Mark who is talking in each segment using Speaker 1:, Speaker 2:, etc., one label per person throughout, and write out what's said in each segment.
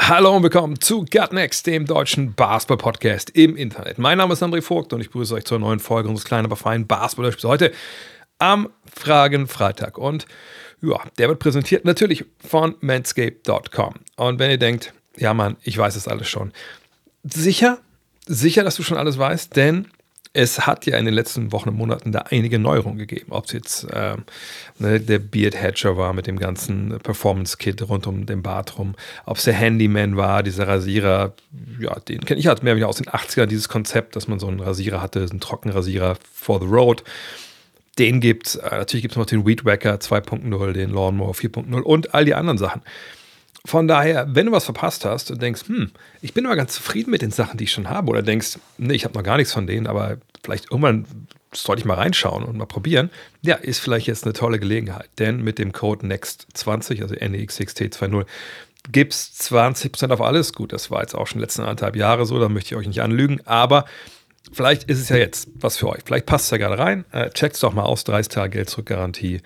Speaker 1: Hallo und willkommen zu Gut Next, dem deutschen Basketball-Podcast im Internet. Mein Name ist André Vogt und ich begrüße euch zur neuen Folge unseres kleinen, aber feinen basketball heute am Fragen-Freitag. Und ja, der wird präsentiert natürlich von manscape.com. Und wenn ihr denkt, ja Mann, ich weiß es alles schon. Sicher, sicher, dass du schon alles weißt, denn es hat ja in den letzten Wochen und Monaten da einige Neuerungen gegeben. Ob es jetzt ähm, ne, der Beard Hatcher war mit dem ganzen Performance-Kit rund um den Bart rum, ob es der Handyman war, dieser Rasierer, ja, den kenne ich halt mehr wieder aus den 80ern, dieses Konzept, dass man so einen Rasierer hatte, einen Trockenrasierer for the road. Den gibt's, äh, natürlich gibt es noch den Weed Wacker 2.0, den Lawnmower 4.0 und all die anderen Sachen. Von daher, wenn du was verpasst hast und denkst, hm, ich bin aber ganz zufrieden mit den Sachen, die ich schon habe, oder denkst, nee, ich habe noch gar nichts von denen, aber vielleicht irgendwann sollte ich mal reinschauen und mal probieren, ja, ist vielleicht jetzt eine tolle Gelegenheit. Denn mit dem Code NEXT20, also NEXXT20, gibt es 20% auf alles. Gut, das war jetzt auch schon die letzten anderthalb Jahre so, da möchte ich euch nicht anlügen, aber vielleicht ist es ja jetzt was für euch. Vielleicht passt es ja gerade rein. Äh, Checkt es doch mal aus, 30 Tage Geld zurück Garantie.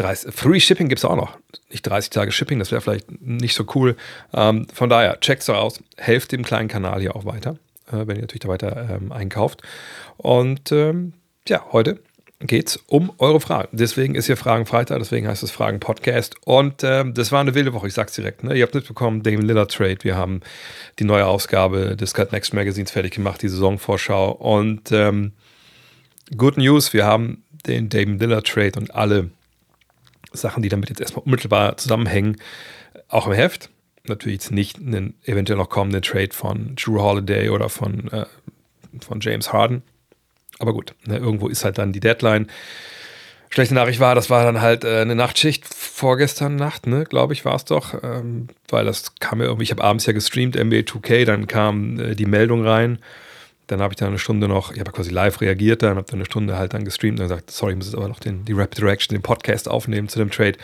Speaker 1: 30, Free Shipping gibt es auch noch. Nicht 30 Tage Shipping, das wäre vielleicht nicht so cool. Ähm, von daher, checkt es doch aus. Helft dem kleinen Kanal hier auch weiter, äh, wenn ihr natürlich da weiter ähm, einkauft. Und ähm, ja, heute geht es um eure Fragen. Deswegen ist hier Fragen Freitag, deswegen heißt es Fragen Podcast. Und ähm, das war eine wilde Woche, ich sag's direkt. Ne? Ihr habt mitbekommen, Damon Lillard Trade. Wir haben die neue Ausgabe des Cut Next Magazins fertig gemacht, die Saisonvorschau. Und ähm, Good News, wir haben den Damon Lillard Trade und alle Sachen, die damit jetzt erstmal unmittelbar zusammenhängen, auch im Heft. Natürlich jetzt nicht einen eventuell noch kommenden Trade von Drew Holiday oder von, äh, von James Harden. Aber gut, ne, irgendwo ist halt dann die Deadline. Schlechte Nachricht war, das war dann halt äh, eine Nachtschicht vorgestern Nacht, ne, glaube ich, war es doch. Ähm, weil das kam ja irgendwie, ich habe abends ja gestreamt, NBA 2K, dann kam äh, die Meldung rein. Dann habe ich da eine Stunde noch, ich habe quasi live reagiert, dann habe dann eine Stunde halt dann gestreamt und gesagt, sorry, ich muss jetzt aber noch den, die Rapid Reaction, den Podcast aufnehmen zu dem Trade.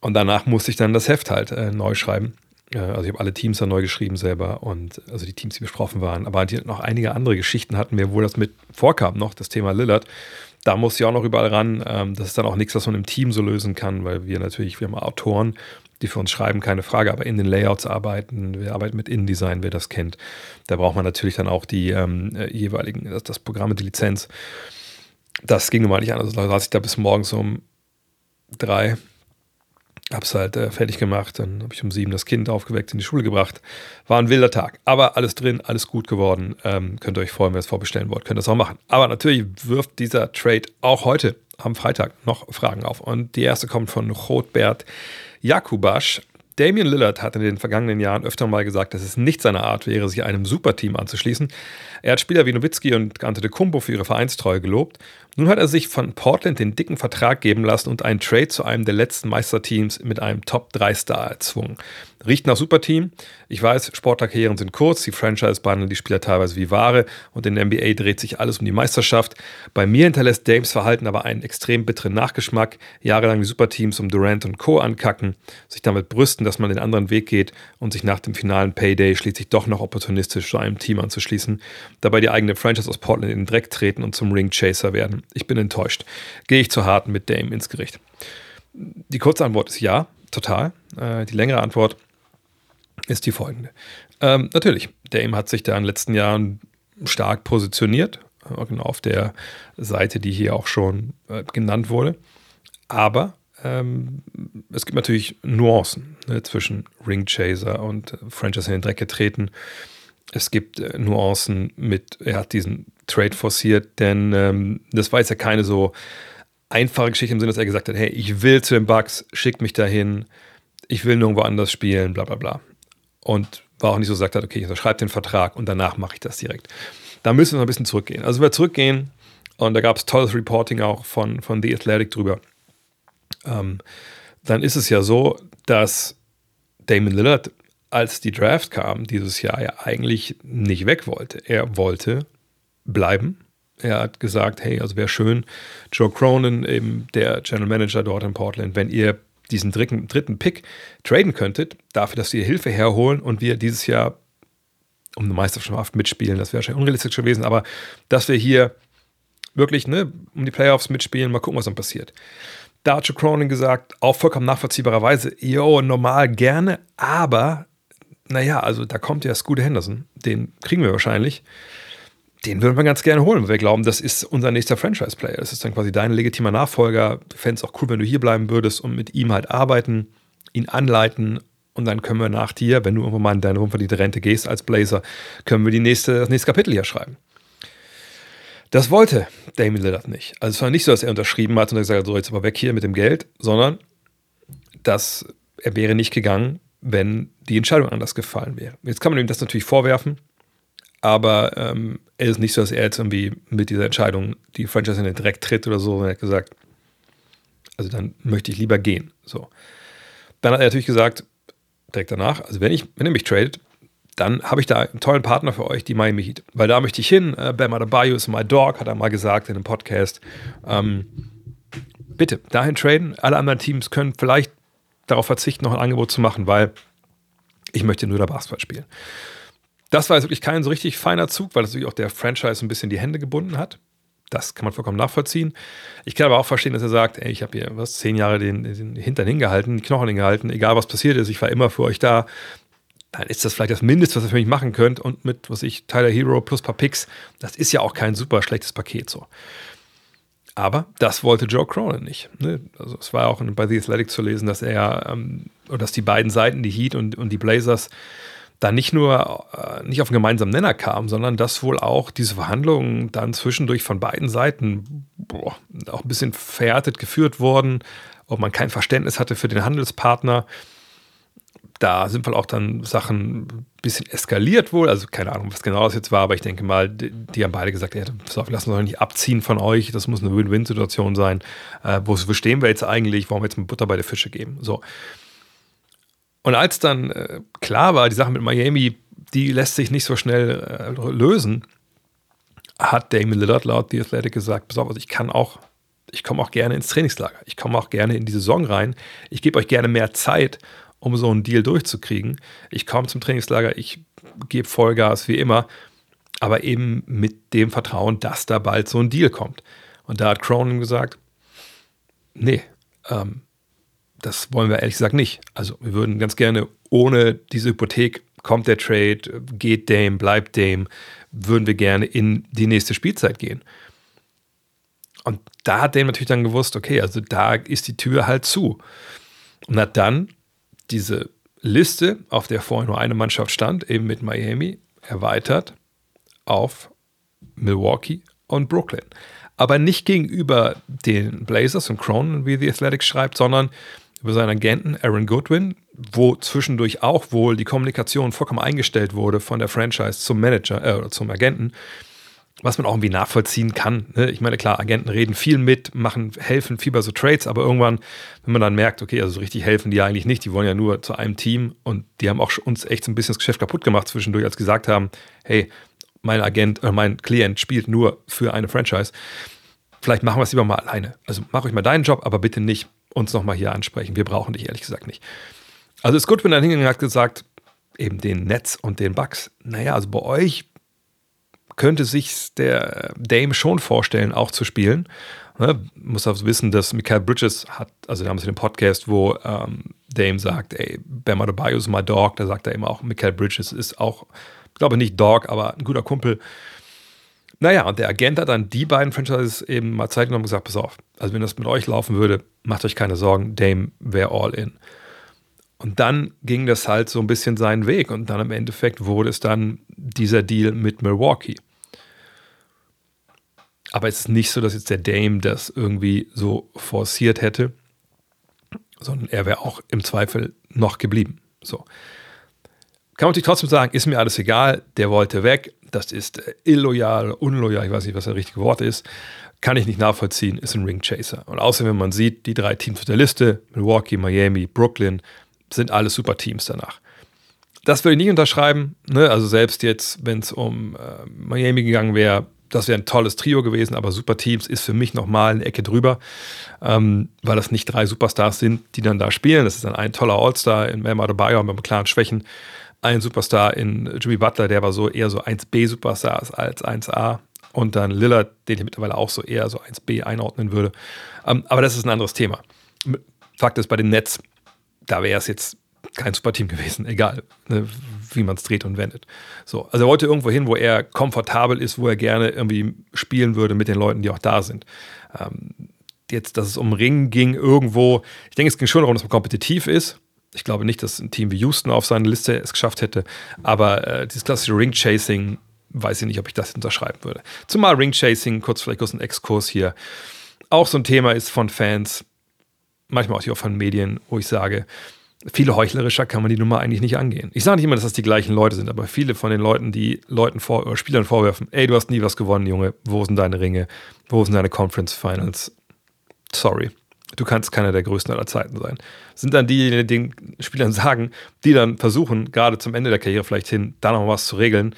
Speaker 1: Und danach musste ich dann das Heft halt äh, neu schreiben. Äh, also ich habe alle Teams dann neu geschrieben selber und also die Teams, die besprochen waren. Aber die, noch einige andere Geschichten hatten wir, wo das mit vorkam noch, das Thema Lillard. Da musste ich auch noch überall ran. Ähm, das ist dann auch nichts, was man im Team so lösen kann, weil wir natürlich, wir haben Autoren, die für uns schreiben, keine Frage, aber in den Layouts arbeiten. Wir arbeiten mit InDesign, wer das kennt. Da braucht man natürlich dann auch die ähm, äh, jeweiligen, das, das Programm die Lizenz. Das ging nun mal nicht an. Also da saß ich da bis morgens um drei, hab's halt äh, fertig gemacht. Dann habe ich um sieben das Kind aufgeweckt, in die Schule gebracht. War ein wilder Tag. Aber alles drin, alles gut geworden. Ähm, könnt ihr euch freuen, wenn ihr es vorbestellen wollt, könnt ihr das auch machen. Aber natürlich wirft dieser Trade auch heute am Freitag noch Fragen auf. Und die erste kommt von Rotbert Jakubasch. Damian Lillard hat in den vergangenen Jahren öfter mal gesagt, dass es nicht seine Art wäre, sich einem Superteam anzuschließen. Er hat Spieler wie Nowitzki und Antetokounmpo für ihre Vereinstreue gelobt. Nun hat er sich von Portland den dicken Vertrag geben lassen und einen Trade zu einem der letzten Meisterteams mit einem Top-3-Star erzwungen. Riecht nach Superteam. Ich weiß, Sportkarrieren sind kurz, die Franchise behandeln die Spieler teilweise wie Ware und in der NBA dreht sich alles um die Meisterschaft. Bei mir hinterlässt Dames Verhalten aber einen extrem bitteren Nachgeschmack. Jahrelang die Superteams um Durant und Co. ankacken, sich damit brüsten, dass man den anderen Weg geht und sich nach dem finalen Payday schließlich doch noch opportunistisch zu einem Team anzuschließen, dabei die eigene Franchise aus Portland in den Dreck treten und zum Ringchaser werden. Ich bin enttäuscht. Gehe ich zu hart mit Dame ins Gericht? Die kurze Antwort ist ja, total. Äh, die längere Antwort ist die folgende. Ähm, natürlich, Dame hat sich da in den letzten Jahren stark positioniert, äh, genau auf der Seite, die hier auch schon äh, genannt wurde. Aber ähm, es gibt natürlich Nuancen ne, zwischen Ringchaser und Franchise in den Dreck getreten. Es gibt äh, Nuancen mit, er hat diesen Trade forciert, denn ähm, das war jetzt ja keine so einfache Geschichte im Sinne, dass er gesagt hat, hey, ich will zu den Bucks, schickt mich dahin, ich will nirgendwo anders spielen, bla bla bla. Und war auch nicht so, gesagt hat, okay, ich unterschreibe den Vertrag und danach mache ich das direkt. Da müssen wir noch ein bisschen zurückgehen. Also wir zurückgehen und da gab es tolles Reporting auch von, von The Athletic drüber. Ähm, dann ist es ja so, dass Damon Lillard als die Draft kam, dieses Jahr ja eigentlich nicht weg wollte. Er wollte bleiben. Er hat gesagt, hey, also wäre schön, Joe Cronin, eben der General Manager dort in Portland, wenn ihr diesen dritten, dritten Pick traden könntet, dafür, dass wir Hilfe herholen und wir dieses Jahr um eine Meisterschaft mitspielen, das wäre wahrscheinlich unrealistisch gewesen, aber dass wir hier wirklich ne, um die Playoffs mitspielen, mal gucken, was dann passiert. Da hat Joe Cronin gesagt, auch vollkommen nachvollziehbarerweise, jo, normal gerne, aber naja, also da kommt ja Scooter Henderson, den kriegen wir wahrscheinlich. Den würden wir ganz gerne holen, weil wir glauben, das ist unser nächster Franchise-Player. Das ist dann quasi dein legitimer Nachfolger. Fände es auch cool, wenn du hier bleiben würdest und mit ihm halt arbeiten, ihn anleiten und dann können wir nach dir, wenn du irgendwann mal in deine unverdiente Rente gehst als Blazer, können wir die nächste, das nächste Kapitel hier schreiben. Das wollte Damien Lillard nicht. Also es war nicht so, dass er unterschrieben hat und gesagt hat, so jetzt aber weg hier mit dem Geld, sondern dass er wäre nicht gegangen, wenn die Entscheidung anders gefallen wäre. Jetzt kann man ihm das natürlich vorwerfen, aber ähm, es ist nicht so, dass er jetzt irgendwie mit dieser Entscheidung die Franchise in den Dreck tritt oder so, sondern er hat gesagt, also dann möchte ich lieber gehen. So. Dann hat er natürlich gesagt, direkt danach, also wenn ich, wenn ihr mich tradet, dann habe ich da einen tollen Partner für euch, die Miami Heat. Weil da möchte ich hin. Äh, Bam Adebayo ist my dog, hat er mal gesagt in einem Podcast. Ähm, bitte, dahin traden. Alle anderen Teams können vielleicht darauf verzichten, noch ein Angebot zu machen, weil ich möchte nur da Basketball spielen. Das war jetzt wirklich kein so richtig feiner Zug, weil das natürlich auch der Franchise ein bisschen die Hände gebunden hat. Das kann man vollkommen nachvollziehen. Ich kann aber auch verstehen, dass er sagt, ey, ich habe hier was, zehn Jahre den, den Hintern hingehalten, die Knochen hingehalten, egal was passiert ist, ich war immer für euch da. Dann ist das vielleicht das Mindeste, was ihr für mich machen könnt. Und mit, was ich, Tyler Hero plus paar Picks, das ist ja auch kein super schlechtes Paket so. Aber das wollte Joe Cronin nicht. Ne? Also es war auch bei The Athletic zu lesen, dass er ähm, oder dass die beiden Seiten, die Heat und, und die Blazers, da nicht nur äh, nicht auf einen gemeinsamen Nenner kamen, sondern dass wohl auch diese Verhandlungen dann zwischendurch von beiden Seiten boah, auch ein bisschen verhärtet geführt wurden, ob man kein Verständnis hatte für den Handelspartner da sind wohl auch dann Sachen ein bisschen eskaliert wohl. Also keine Ahnung, was genau das jetzt war, aber ich denke mal, die, die haben beide gesagt, ja, wir lassen uns nicht abziehen von euch. Das muss eine Win-Win-Situation sein. Äh, wo, stehen wir jetzt eigentlich? Wir jetzt mit Butter bei der Fische geben? So. Und als dann äh, klar war, die Sache mit Miami, die lässt sich nicht so schnell äh, lösen, hat Damon Lillard laut The Athletic gesagt, pass auf, also ich kann auch, ich komme auch gerne ins Trainingslager. Ich komme auch gerne in die Saison rein. Ich gebe euch gerne mehr Zeit um so einen Deal durchzukriegen. Ich komme zum Trainingslager, ich gebe Vollgas wie immer, aber eben mit dem Vertrauen, dass da bald so ein Deal kommt. Und da hat Cronin gesagt, nee, ähm, das wollen wir ehrlich gesagt nicht. Also wir würden ganz gerne ohne diese Hypothek, kommt der Trade, geht Dame, bleibt Dame, würden wir gerne in die nächste Spielzeit gehen. Und da hat Dame natürlich dann gewusst, okay, also da ist die Tür halt zu. Und hat dann diese Liste, auf der vorher nur eine Mannschaft stand, eben mit Miami, erweitert auf Milwaukee und Brooklyn. Aber nicht gegenüber den Blazers und Cronin, wie The Athletic schreibt, sondern über seinen Agenten Aaron Goodwin, wo zwischendurch auch wohl die Kommunikation vollkommen eingestellt wurde von der Franchise zum Manager äh, zum Agenten was man auch irgendwie nachvollziehen kann. Ne? Ich meine, klar, Agenten reden viel mit, machen, helfen viel bei so Trades, aber irgendwann, wenn man dann merkt, okay, also so richtig helfen die eigentlich nicht, die wollen ja nur zu einem Team und die haben auch uns echt so ein bisschen das Geschäft kaputt gemacht zwischendurch, als gesagt haben, hey, mein Agent, äh, mein Klient spielt nur für eine Franchise. Vielleicht machen wir es lieber mal alleine. Also mach euch mal deinen Job, aber bitte nicht uns nochmal hier ansprechen. Wir brauchen dich ehrlich gesagt nicht. Also ist gut, wenn er hingegangen hat gesagt, eben den Netz und den Bugs. Naja, also bei euch könnte sich der Dame schon vorstellen, auch zu spielen. Ne? Muss auch wissen, dass Michael Bridges hat, also es in dem Podcast, wo ähm, Dame sagt, ey, Bam Adebayo ist my dog, da sagt er immer auch, Michael Bridges ist auch, ich glaube nicht Dog, aber ein guter Kumpel. Naja, und der Agent hat dann die beiden Franchises eben mal Zeit genommen und gesagt, pass auf, also wenn das mit euch laufen würde, macht euch keine Sorgen, Dame wäre all in. Und dann ging das halt so ein bisschen seinen Weg und dann im Endeffekt wurde es dann dieser Deal mit Milwaukee. Aber es ist nicht so, dass jetzt der Dame das irgendwie so forciert hätte, sondern er wäre auch im Zweifel noch geblieben. So. Kann man sich trotzdem sagen, ist mir alles egal, der wollte weg, das ist illoyal, unloyal, ich weiß nicht, was das richtige Wort ist, kann ich nicht nachvollziehen, ist ein Ringchaser. Und außerdem, wenn man sieht, die drei Teams auf der Liste, Milwaukee, Miami, Brooklyn, sind alle super Teams danach. das würde ich nicht unterschreiben. Ne? Also selbst jetzt, wenn es um äh, Miami gegangen wäre, das wäre ein tolles Trio gewesen, aber Super Teams ist für mich nochmal eine Ecke drüber, ähm, weil das nicht drei Superstars sind, die dann da spielen. Das ist dann ein toller All-Star in Mem Adebayo mit klaren Schwächen, ein Superstar in Jimmy Butler, der aber so eher so 1B-Superstar ist als 1A und dann Lillard, den ich mittlerweile auch so eher so 1B einordnen würde. Ähm, aber das ist ein anderes Thema. Fakt ist, bei den Nets, da wäre es jetzt kein Superteam gewesen, egal, ne, wie man es dreht und wendet. So, also er wollte irgendwo hin, wo er komfortabel ist, wo er gerne irgendwie spielen würde mit den Leuten, die auch da sind. Ähm, jetzt, dass es um Ringen ging irgendwo, ich denke, es ging schon darum, dass man kompetitiv ist. Ich glaube nicht, dass ein Team wie Houston auf seine Liste es geschafft hätte, aber äh, dieses klassische Ring-Chasing, weiß ich nicht, ob ich das unterschreiben würde. Zumal Ring-Chasing, kurz vielleicht kurz ein Exkurs hier, auch so ein Thema ist von Fans, manchmal auch von Medien, wo ich sage, viel heuchlerischer kann man die Nummer eigentlich nicht angehen. Ich sage nicht immer, dass das die gleichen Leute sind, aber viele von den Leuten, die Leuten vor, oder Spielern vorwerfen, ey, du hast nie was gewonnen, Junge, wo sind deine Ringe, wo sind deine Conference Finals? Sorry, du kannst keiner der größten aller Zeiten sein. Sind dann diejenigen, die den Spielern sagen, die dann versuchen, gerade zum Ende der Karriere vielleicht hin, da noch was zu regeln.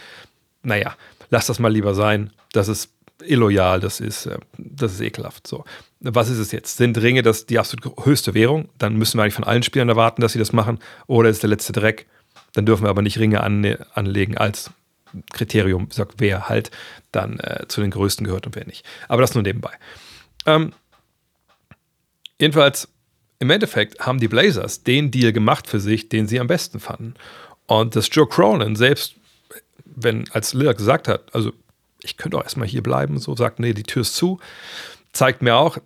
Speaker 1: Naja, lass das mal lieber sein. Das ist illoyal, das ist, äh, das ist ekelhaft. So. Was ist es jetzt? Sind Ringe das die absolut höchste Währung? Dann müssen wir eigentlich von allen Spielern erwarten, dass sie das machen. Oder ist der letzte Dreck? Dann dürfen wir aber nicht Ringe an, anlegen als Kriterium, sagt, wer halt dann äh, zu den Größten gehört und wer nicht. Aber das nur nebenbei. Ähm, jedenfalls, im Endeffekt haben die Blazers den Deal gemacht für sich, den sie am besten fanden. Und dass Joe Cronin selbst, wenn als Lillard gesagt hat, also ich könnte auch erstmal hier bleiben, so sagt, nee, die Tür ist zu, zeigt mir auch,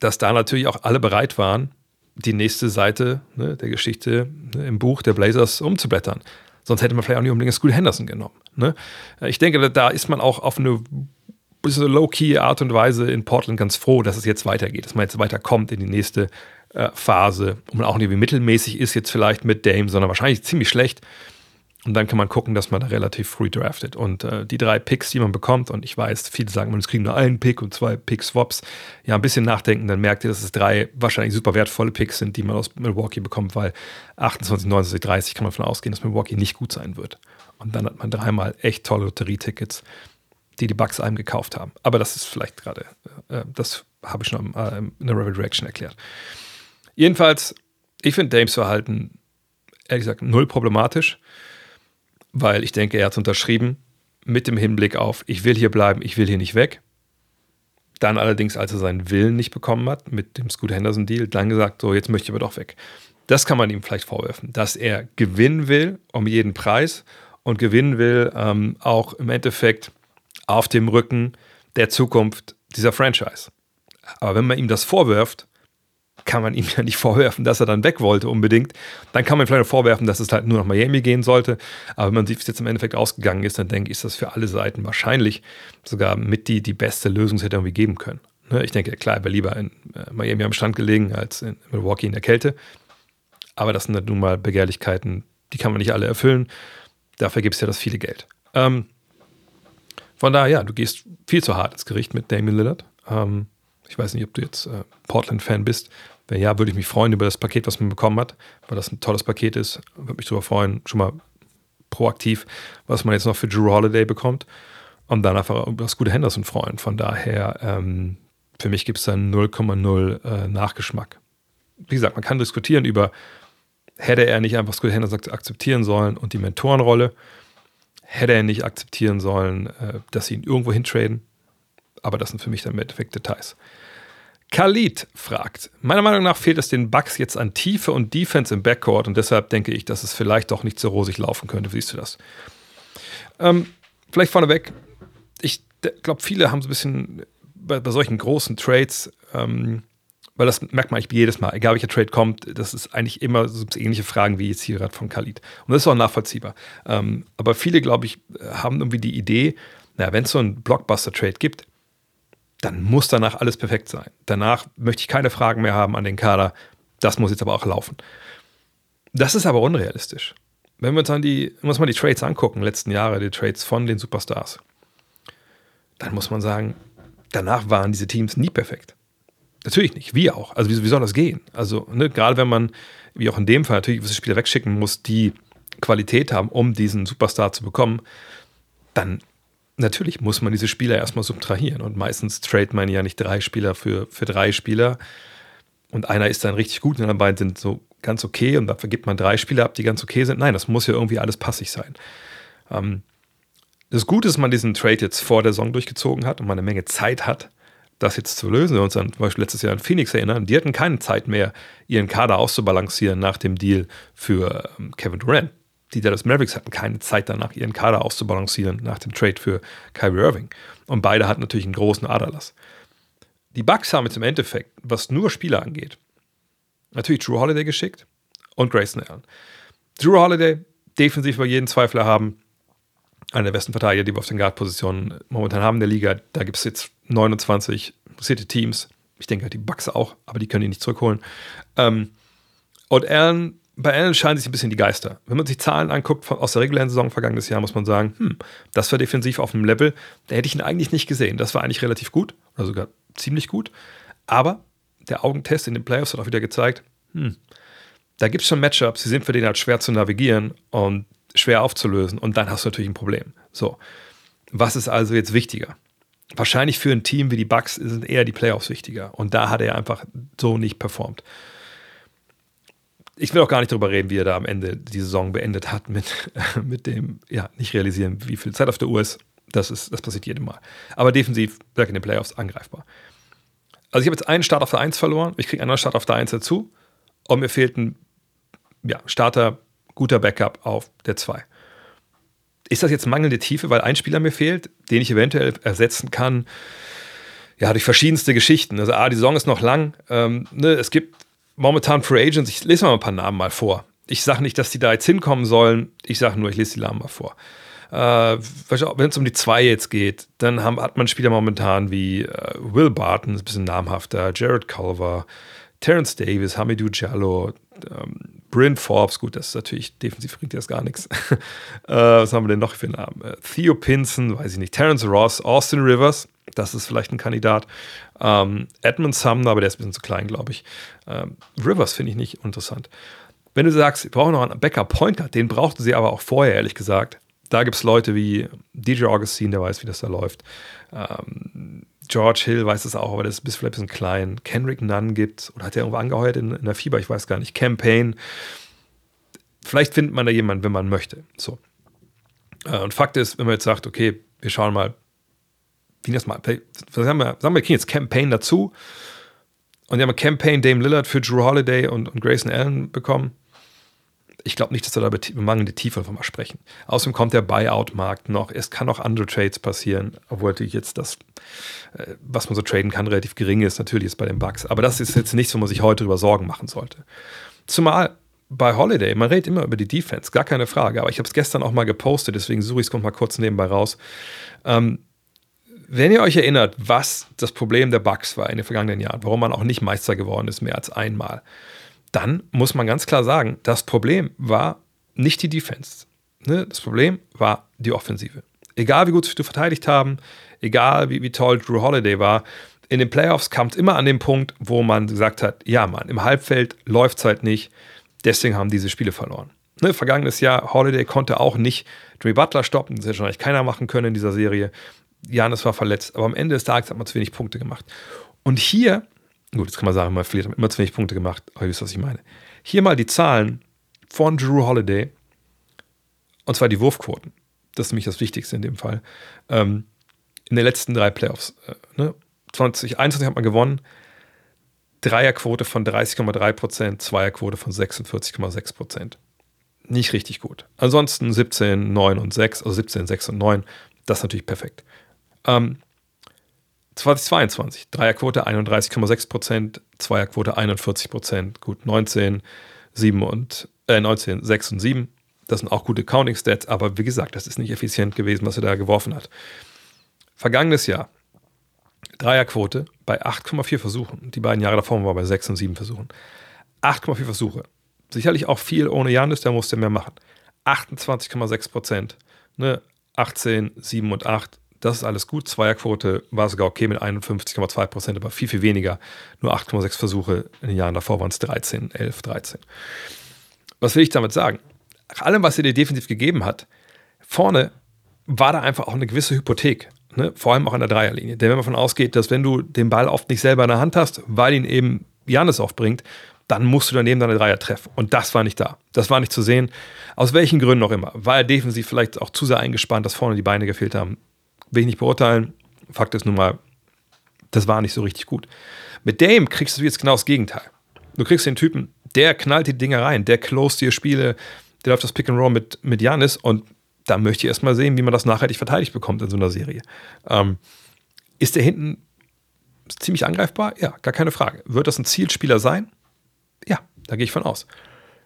Speaker 1: dass da natürlich auch alle bereit waren, die nächste Seite ne, der Geschichte ne, im Buch der Blazers umzublättern. Sonst hätte man vielleicht auch nicht unbedingt School Henderson genommen. Ne? Ich denke, da ist man auch auf eine bisschen low-key Art und Weise in Portland ganz froh, dass es jetzt weitergeht, dass man jetzt weiterkommt in die nächste äh, Phase, wo man auch nicht wie mittelmäßig ist jetzt vielleicht mit Dame, sondern wahrscheinlich ziemlich schlecht. Und dann kann man gucken, dass man da relativ früh draftet. Und äh, die drei Picks, die man bekommt, und ich weiß, viele sagen, man kriegt nur einen Pick und zwei Pick-Swaps. Ja, ein bisschen nachdenken, dann merkt ihr, dass es drei wahrscheinlich super wertvolle Picks sind, die man aus Milwaukee bekommt, weil 28, 29, 30 kann man davon ausgehen, dass Milwaukee nicht gut sein wird. Und dann hat man dreimal echt tolle Lotterietickets, die die Bucks einem gekauft haben. Aber das ist vielleicht gerade, äh, äh das habe ich schon äh, in der Rapid Reaction erklärt. Jedenfalls, ich finde Dames Verhalten, ehrlich gesagt, null problematisch weil ich denke, er hat unterschrieben mit dem Hinblick auf, ich will hier bleiben, ich will hier nicht weg. Dann allerdings, als er seinen Willen nicht bekommen hat mit dem Scoot Henderson Deal, dann gesagt, so jetzt möchte ich aber doch weg. Das kann man ihm vielleicht vorwerfen, dass er gewinnen will um jeden Preis und gewinnen will ähm, auch im Endeffekt auf dem Rücken der Zukunft dieser Franchise. Aber wenn man ihm das vorwirft, kann man ihm ja nicht vorwerfen, dass er dann weg wollte unbedingt. Dann kann man vielleicht vorwerfen, dass es halt nur nach Miami gehen sollte. Aber wenn man sieht, wie es jetzt im Endeffekt ausgegangen ist, dann denke ich, ist das für alle Seiten wahrscheinlich sogar mit die, die beste Lösung, die es hätte irgendwie geben können. Ne, ich denke, klar, er wäre lieber in äh, Miami am Strand gelegen als in Milwaukee in der Kälte. Aber das sind nun mal Begehrlichkeiten, die kann man nicht alle erfüllen. Dafür gibt es ja das viele Geld. Ähm, von daher, ja, du gehst viel zu hart ins Gericht mit Damien Lillard. Ähm, ich weiß nicht, ob du jetzt äh, Portland-Fan bist. Wenn ja, würde ich mich freuen über das Paket, was man bekommen hat, weil das ein tolles Paket ist. Würde mich darüber freuen, schon mal proaktiv, was man jetzt noch für Drew Holiday bekommt. Und dann einfach über das gute Henderson freuen. Von daher, ähm, für mich gibt es da 0,0 äh, Nachgeschmack. Wie gesagt, man kann diskutieren über, hätte er nicht einfach Scott Henderson akzeptieren sollen und die Mentorenrolle, hätte er nicht akzeptieren sollen, äh, dass sie ihn irgendwo hintraden. Aber das sind für mich dann im Endeffekt Details. Khalid fragt, meiner Meinung nach fehlt es den Bugs jetzt an Tiefe und Defense im Backcourt und deshalb denke ich, dass es vielleicht doch nicht so rosig laufen könnte. Wie siehst du das? Ähm, vielleicht vorneweg, ich glaube, viele haben so ein bisschen bei, bei solchen großen Trades, ähm, weil das merkt man eigentlich jedes Mal, egal welcher Trade kommt, das ist eigentlich immer so ähnliche Fragen wie jetzt hier gerade von Khalid. Und das ist auch nachvollziehbar. Ähm, aber viele, glaube ich, haben irgendwie die Idee, naja, wenn es so einen Blockbuster-Trade gibt, dann muss danach alles perfekt sein. Danach möchte ich keine Fragen mehr haben an den Kader. Das muss jetzt aber auch laufen. Das ist aber unrealistisch. Wenn wir uns an die, muss man die Trades angucken, letzten Jahre, die Trades von den Superstars, dann muss man sagen, danach waren diese Teams nie perfekt. Natürlich nicht, wie auch. Also wie, wie soll das gehen? Also ne, gerade wenn man, wie auch in dem Fall, natürlich gewisse Spieler wegschicken muss, die Qualität haben, um diesen Superstar zu bekommen, dann natürlich muss man diese Spieler erstmal subtrahieren. Und meistens trade man ja nicht drei Spieler für, für drei Spieler. Und einer ist dann richtig gut und die anderen beiden sind so ganz okay und dafür gibt man drei Spieler ab, die ganz okay sind. Nein, das muss ja irgendwie alles passig sein. Ähm, das Gute ist, man diesen Trade jetzt vor der Saison durchgezogen hat und man eine Menge Zeit hat, das jetzt zu lösen. Wir uns an zum Beispiel letztes Jahr an Phoenix erinnern, die hatten keine Zeit mehr, ihren Kader auszubalancieren nach dem Deal für ähm, Kevin Durant. Die Dallas Mavericks hatten keine Zeit danach, ihren Kader auszubalancieren nach dem Trade für Kyrie Irving. Und beide hatten natürlich einen großen Aderlass. Die Bucks haben jetzt im Endeffekt, was nur Spieler angeht, natürlich Drew Holiday geschickt und Grayson Allen. Drew Holiday, defensiv über jeden Zweifler haben, einer der besten Verteidiger, die wir auf den Guard-Positionen momentan haben in der Liga. Da gibt es jetzt 29 interessierte Teams. Ich denke halt die Bucks auch, aber die können ihn nicht zurückholen. Ähm, und Allen, bei Allen scheinen sich ein bisschen die Geister. Wenn man sich Zahlen anguckt von, aus der regulären Saison vergangenes Jahr, muss man sagen, hm, das war defensiv auf einem Level, da hätte ich ihn eigentlich nicht gesehen. Das war eigentlich relativ gut, oder sogar ziemlich gut. Aber der Augentest in den Playoffs hat auch wieder gezeigt, hm, da gibt es schon Matchups, die sind für den halt schwer zu navigieren und schwer aufzulösen. Und dann hast du natürlich ein Problem. So, was ist also jetzt wichtiger? Wahrscheinlich für ein Team wie die Bucks sind eher die Playoffs wichtiger. Und da hat er einfach so nicht performt. Ich will auch gar nicht darüber reden, wie er da am Ende die Saison beendet hat mit, mit dem, ja, nicht realisieren, wie viel Zeit auf der Uhr ist. Das, ist, das passiert jedem Mal. Aber defensiv, sag in den Playoffs, angreifbar. Also ich habe jetzt einen Start auf der 1 verloren, ich kriege einen neuen Start auf der 1 dazu und mir fehlt ein ja, Starter, guter Backup auf der 2. Ist das jetzt mangelnde Tiefe, weil ein Spieler mir fehlt, den ich eventuell ersetzen kann? Ja, durch verschiedenste Geschichten. Also, A, die Saison ist noch lang. Ähm, ne, es gibt momentan Free Agents. Ich lese mal ein paar Namen mal vor. Ich sage nicht, dass die da jetzt hinkommen sollen. Ich sage nur, ich lese die Namen mal vor. Äh, wenn es um die zwei jetzt geht, dann haben, hat man Spieler momentan wie äh, Will Barton, ist ein bisschen namhafter, Jared Culver, Terence Davis, Hamidou Jallo, ähm, Bryn Forbes, gut, das ist natürlich, defensiv bringt das gar nichts. äh, was haben wir denn noch für Namen? Äh, Theo Pinson, weiß ich nicht, Terence Ross, Austin Rivers, das ist vielleicht ein Kandidat. Ähm, Edmund Sumner, aber der ist ein bisschen zu klein, glaube ich. Ähm, Rivers finde ich nicht interessant. Wenn du sagst, wir brauchen noch einen Backup-Pointer, den brauchten sie aber auch vorher, ehrlich gesagt da gibt es Leute wie DJ Augustine, der weiß, wie das da läuft. Ähm, George Hill weiß es auch, aber das ist vielleicht ein bisschen klein. Kendrick Nunn gibt oder hat er irgendwo angeheuert in, in der Fieber, ich weiß gar nicht. Campaign. Vielleicht findet man da jemanden, wenn man möchte. So. Äh, und Fakt ist, wenn man jetzt sagt, okay, wir schauen mal, wie das mal, sagen wir, sagen wir, kriegen jetzt Campaign dazu und wir haben Campaign Dame Lillard für Drew Holiday und, und Grayson Allen bekommen ich glaube nicht, dass wir da über mangelnde Tiefe von mal sprechen. Außerdem kommt der Buyout-Markt noch. Es kann auch andere Trades passieren, obwohl natürlich jetzt das, äh, was man so traden kann, relativ gering ist. Natürlich ist bei den Bugs. Aber das ist jetzt nichts, wo man sich heute darüber Sorgen machen sollte. Zumal bei Holiday, man redet immer über die Defense, gar keine Frage. Aber ich habe es gestern auch mal gepostet, deswegen suche ich es mal kurz nebenbei raus. Ähm, wenn ihr euch erinnert, was das Problem der Bugs war in den vergangenen Jahren, warum man auch nicht Meister geworden ist, mehr als einmal, dann muss man ganz klar sagen, das Problem war nicht die Defense. Ne? Das Problem war die Offensive. Egal wie gut sie verteidigt haben, egal wie, wie toll Drew Holiday war, in den Playoffs kam es immer an den Punkt, wo man gesagt hat, ja Mann, im Halbfeld läuft es halt nicht, deswegen haben diese Spiele verloren. Ne, vergangenes Jahr, Holiday konnte auch nicht Jimmy Butler stoppen, das hätte schon eigentlich keiner machen können in dieser Serie. Janis war verletzt, aber am Ende des Tages hat man zu wenig Punkte gemacht. Und hier Gut, jetzt kann man sagen, man verliert immer zu wenig Punkte gemacht, aber ihr wisst, was ich meine. Hier mal die Zahlen von Drew Holiday. Und zwar die Wurfquoten. Das ist nämlich das Wichtigste in dem Fall. Ähm, in den letzten drei Playoffs. Äh, ne? 2021 hat man gewonnen. Dreierquote von 30,3 Prozent, Zweierquote von 46,6 Prozent. Nicht richtig gut. Ansonsten 17, 9 und 6, also 17, 6 und 9. Das ist natürlich perfekt. Ähm, 2022, Dreierquote 31,6 Prozent, Zweierquote 41 Prozent, gut 19, 7 und, äh, 19, 6 und 7. Das sind auch gute Counting Stats, aber wie gesagt, das ist nicht effizient gewesen, was er da geworfen hat. Vergangenes Jahr, Dreierquote bei 8,4 Versuchen. Die beiden Jahre davor war bei 6 und 7 Versuchen. 8,4 Versuche. Sicherlich auch viel ohne Janis, der musste mehr machen. 28,6 Prozent. Ne? 18, 7 und 8 das ist alles gut. Zweierquote war sogar okay mit 51,2 Prozent, aber viel, viel weniger. Nur 8,6 Versuche in den Jahren davor waren es 13, 11, 13. Was will ich damit sagen? nach allem, was er dir defensiv gegeben hat, vorne war da einfach auch eine gewisse Hypothek. Ne? Vor allem auch an der Dreierlinie. Denn wenn man davon ausgeht, dass wenn du den Ball oft nicht selber in der Hand hast, weil ihn eben Janis aufbringt, dann musst du daneben deine Dreier treffen. Und das war nicht da. Das war nicht zu sehen. Aus welchen Gründen auch immer. War er defensiv vielleicht auch zu sehr eingespannt, dass vorne die Beine gefehlt haben. Will ich nicht beurteilen. Fakt ist nun mal, das war nicht so richtig gut. Mit Dame kriegst du jetzt genau das Gegenteil. Du kriegst den Typen, der knallt die Dinger rein, der closed dir Spiele, der läuft das Pick and Roll mit, mit Janis und da möchte ich erstmal sehen, wie man das nachhaltig verteidigt bekommt in so einer Serie. Ähm, ist der hinten ziemlich angreifbar? Ja, gar keine Frage. Wird das ein Zielspieler sein? Ja, da gehe ich von aus.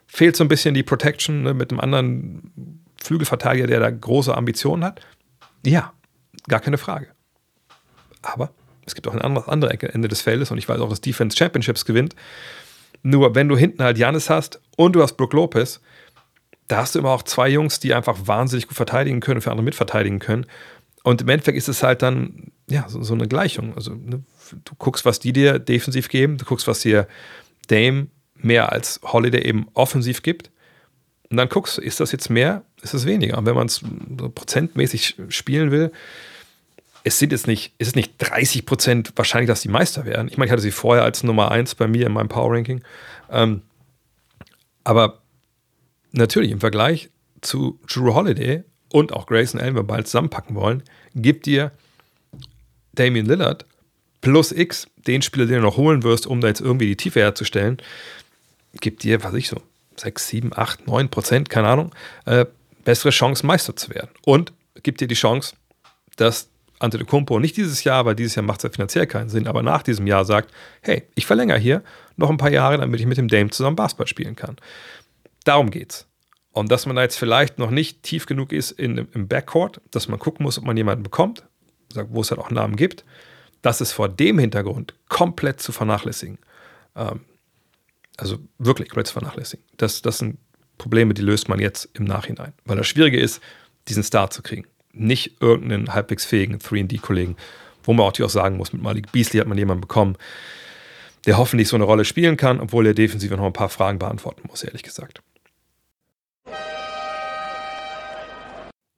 Speaker 1: Fehlt so ein bisschen die Protection ne, mit einem anderen Flügelverteidiger, der da große Ambitionen hat? Ja, gar keine Frage. Aber es gibt auch ein anderes andere Ende des Feldes und ich weiß auch, dass Defense Championships gewinnt. Nur wenn du hinten halt Janis hast und du hast Brook Lopez, da hast du immer auch zwei Jungs, die einfach wahnsinnig gut verteidigen können, für andere mitverteidigen können. Und im Endeffekt ist es halt dann, ja, so, so eine Gleichung. Also ne, du guckst, was die dir defensiv geben, du guckst, was dir Dame mehr als Holiday eben offensiv gibt. Und dann guckst, ist das jetzt mehr, ist es weniger? Und wenn man es so prozentmäßig spielen will, es sind jetzt nicht, ist es nicht 30 Prozent wahrscheinlich, dass die Meister werden. Ich meine, ich hatte sie vorher als Nummer 1 bei mir in meinem Power Ranking. Ähm, aber natürlich im Vergleich zu Drew Holiday und auch Grayson Allen, wenn wir bald zusammenpacken wollen, gibt dir Damian Lillard plus X, den Spieler, den du noch holen wirst, um da jetzt irgendwie die Tiefe herzustellen, gibt dir, was ich so, 6, 7, 8, 9 Prozent, keine Ahnung, äh, bessere Chance, Meister zu werden. Und gibt dir die Chance, dass Antetokounmpo nicht dieses Jahr, weil dieses Jahr macht es ja finanziell keinen Sinn, aber nach diesem Jahr sagt, hey, ich verlängere hier noch ein paar Jahre, damit ich mit dem Dame zusammen Basketball spielen kann. Darum geht's. Und dass man da jetzt vielleicht noch nicht tief genug ist in, im Backcourt, dass man gucken muss, ob man jemanden bekommt, wo es halt auch Namen gibt, das ist vor dem Hintergrund komplett zu vernachlässigen. Ähm, also wirklich komplett zu vernachlässigen. Das, das sind Probleme, die löst man jetzt im Nachhinein. Weil das Schwierige ist, diesen Start zu kriegen. Nicht irgendeinen halbwegs fähigen 3D-Kollegen, wo man auch sagen muss, mit Malik Beasley hat man jemanden bekommen, der hoffentlich so eine Rolle spielen kann, obwohl er defensiv noch ein paar Fragen beantworten muss, ehrlich gesagt.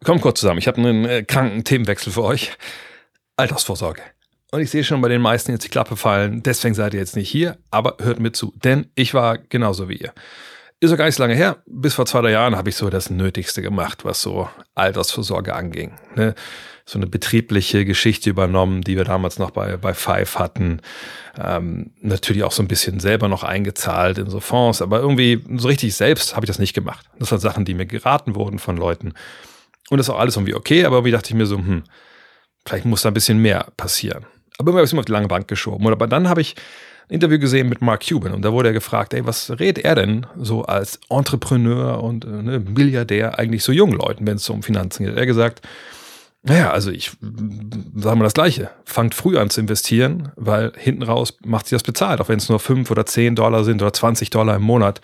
Speaker 1: Kommt kurz zusammen. Ich habe einen äh, kranken Themenwechsel für euch. Altersvorsorge. Und ich sehe schon bei den meisten jetzt die Klappe fallen. Deswegen seid ihr jetzt nicht hier, aber hört mir zu. Denn ich war genauso wie ihr. Ist auch gar nicht so lange her. Bis vor zwei, drei Jahren habe ich so das Nötigste gemacht, was so Altersvorsorge anging. Ne? So eine betriebliche Geschichte übernommen, die wir damals noch bei, bei Five hatten. Ähm, natürlich auch so ein bisschen selber noch eingezahlt in so Fonds, aber irgendwie so richtig selbst habe ich das nicht gemacht. Das waren Sachen, die mir geraten wurden von Leuten. Und das auch alles irgendwie okay, aber irgendwie dachte ich mir so, hm, vielleicht muss da ein bisschen mehr passieren. Aber immer ein bisschen auf die lange Bank geschoben. Aber dann habe ich ein Interview gesehen mit Mark Cuban und da wurde er gefragt, ey, was redet er denn so als Entrepreneur und äh, ne, Milliardär eigentlich so jungen Leuten, wenn es so um Finanzen geht? Er hat gesagt, naja, also ich sage mal das Gleiche. Fangt früh an zu investieren, weil hinten raus macht sich das bezahlt, auch wenn es nur fünf oder zehn Dollar sind oder 20 Dollar im Monat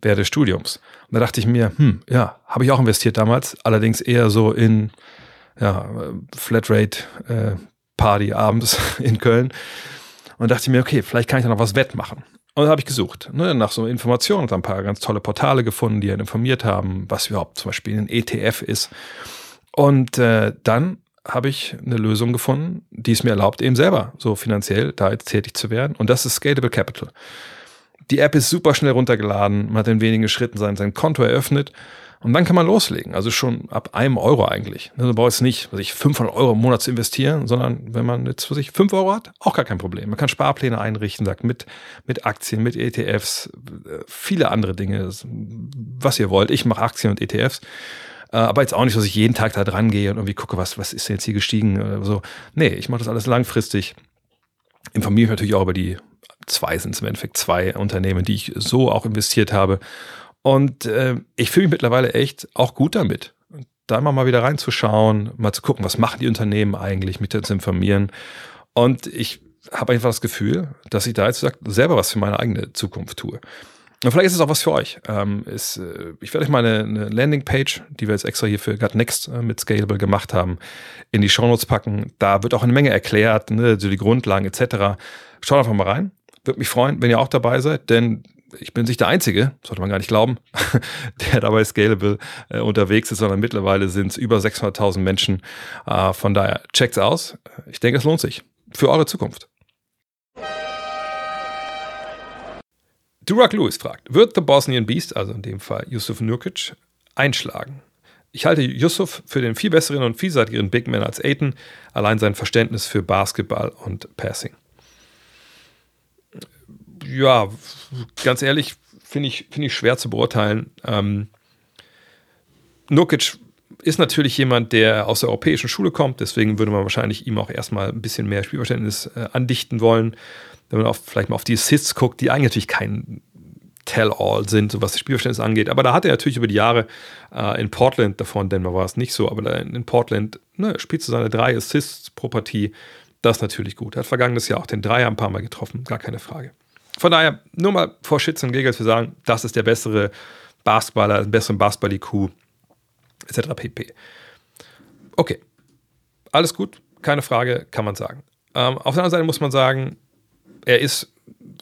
Speaker 1: während des Studiums. Und da dachte ich mir, hm, ja, habe ich auch investiert damals, allerdings eher so in ja, Flatrate äh, Party abends in Köln. Und dachte mir, okay, vielleicht kann ich da noch was wettmachen. Und da habe ich gesucht, ne, nach so Informationen und ein paar ganz tolle Portale gefunden, die dann informiert haben, was überhaupt zum Beispiel ein ETF ist. Und äh, dann habe ich eine Lösung gefunden, die es mir erlaubt, eben selber so finanziell da jetzt tätig zu werden. Und das ist Scalable Capital. Die App ist super schnell runtergeladen, man hat in wenigen Schritten sein, sein Konto eröffnet und dann kann man loslegen. Also schon ab einem Euro eigentlich. Also braucht es nicht, was ich 500 Euro im Monat zu investieren, sondern wenn man jetzt, was ich 5 Euro hat, auch gar kein Problem. Man kann Sparpläne einrichten, sagt mit, mit Aktien, mit ETFs, viele andere Dinge, was ihr wollt. Ich mache Aktien und ETFs. Äh, aber jetzt auch nicht, dass ich jeden Tag da dran gehe und irgendwie gucke, was, was ist denn jetzt hier gestiegen oder so. Nee, ich mache das alles langfristig. Informiere mich natürlich auch über die zwei sind es im Endeffekt zwei Unternehmen, die ich so auch investiert habe. Und äh, ich fühle mich mittlerweile echt auch gut damit. Da immer mal wieder reinzuschauen, mal zu gucken, was machen die Unternehmen eigentlich, mich zu informieren. Und ich habe einfach das Gefühl, dass ich da jetzt selber was für meine eigene Zukunft tue. Und vielleicht ist es auch was für euch. Ähm, ist, äh, ich werde euch mal eine, eine Landingpage, die wir jetzt extra hier für Gut Next äh, mit Scalable gemacht haben, in die Shownotes packen. Da wird auch eine Menge erklärt, ne, so die Grundlagen etc. Schaut einfach mal rein. Würde mich freuen, wenn ihr auch dabei seid, denn ich bin nicht der Einzige, sollte man gar nicht glauben, der dabei scalable äh, unterwegs ist, sondern mittlerweile sind es über 600.000 Menschen. Äh, von daher checkt's aus. Ich denke, es lohnt sich für eure Zukunft. Durak Lewis fragt, wird The Bosnian Beast, also in dem Fall Yusuf Nurkic, einschlagen? Ich halte Yusuf für den viel besseren und vielseitigeren Big Man als Aiton, allein sein Verständnis für Basketball und Passing ja, ganz ehrlich, finde ich, find ich schwer zu beurteilen. Ähm, Nukic ist natürlich jemand, der aus der europäischen Schule kommt, deswegen würde man wahrscheinlich ihm auch erstmal ein bisschen mehr Spielverständnis äh, andichten wollen. Wenn man auch vielleicht mal auf die Assists guckt, die eigentlich kein Tell-all sind, so was das Spielverständnis angeht. Aber da hat er natürlich über die Jahre äh, in Portland, davor in Denver war es nicht so, aber in Portland ne, spielt zu seine drei Assists pro Partie. Das ist natürlich gut. Er hat vergangenes Jahr auch den Dreier ein paar Mal getroffen, gar keine Frage. Von daher, nur mal vor Shits und Giggles, wir sagen, das ist der bessere Basketballer, den besseren Basketball-IQ, etc. pp. Okay, alles gut, keine Frage, kann man sagen. Ähm, auf der anderen Seite muss man sagen, er ist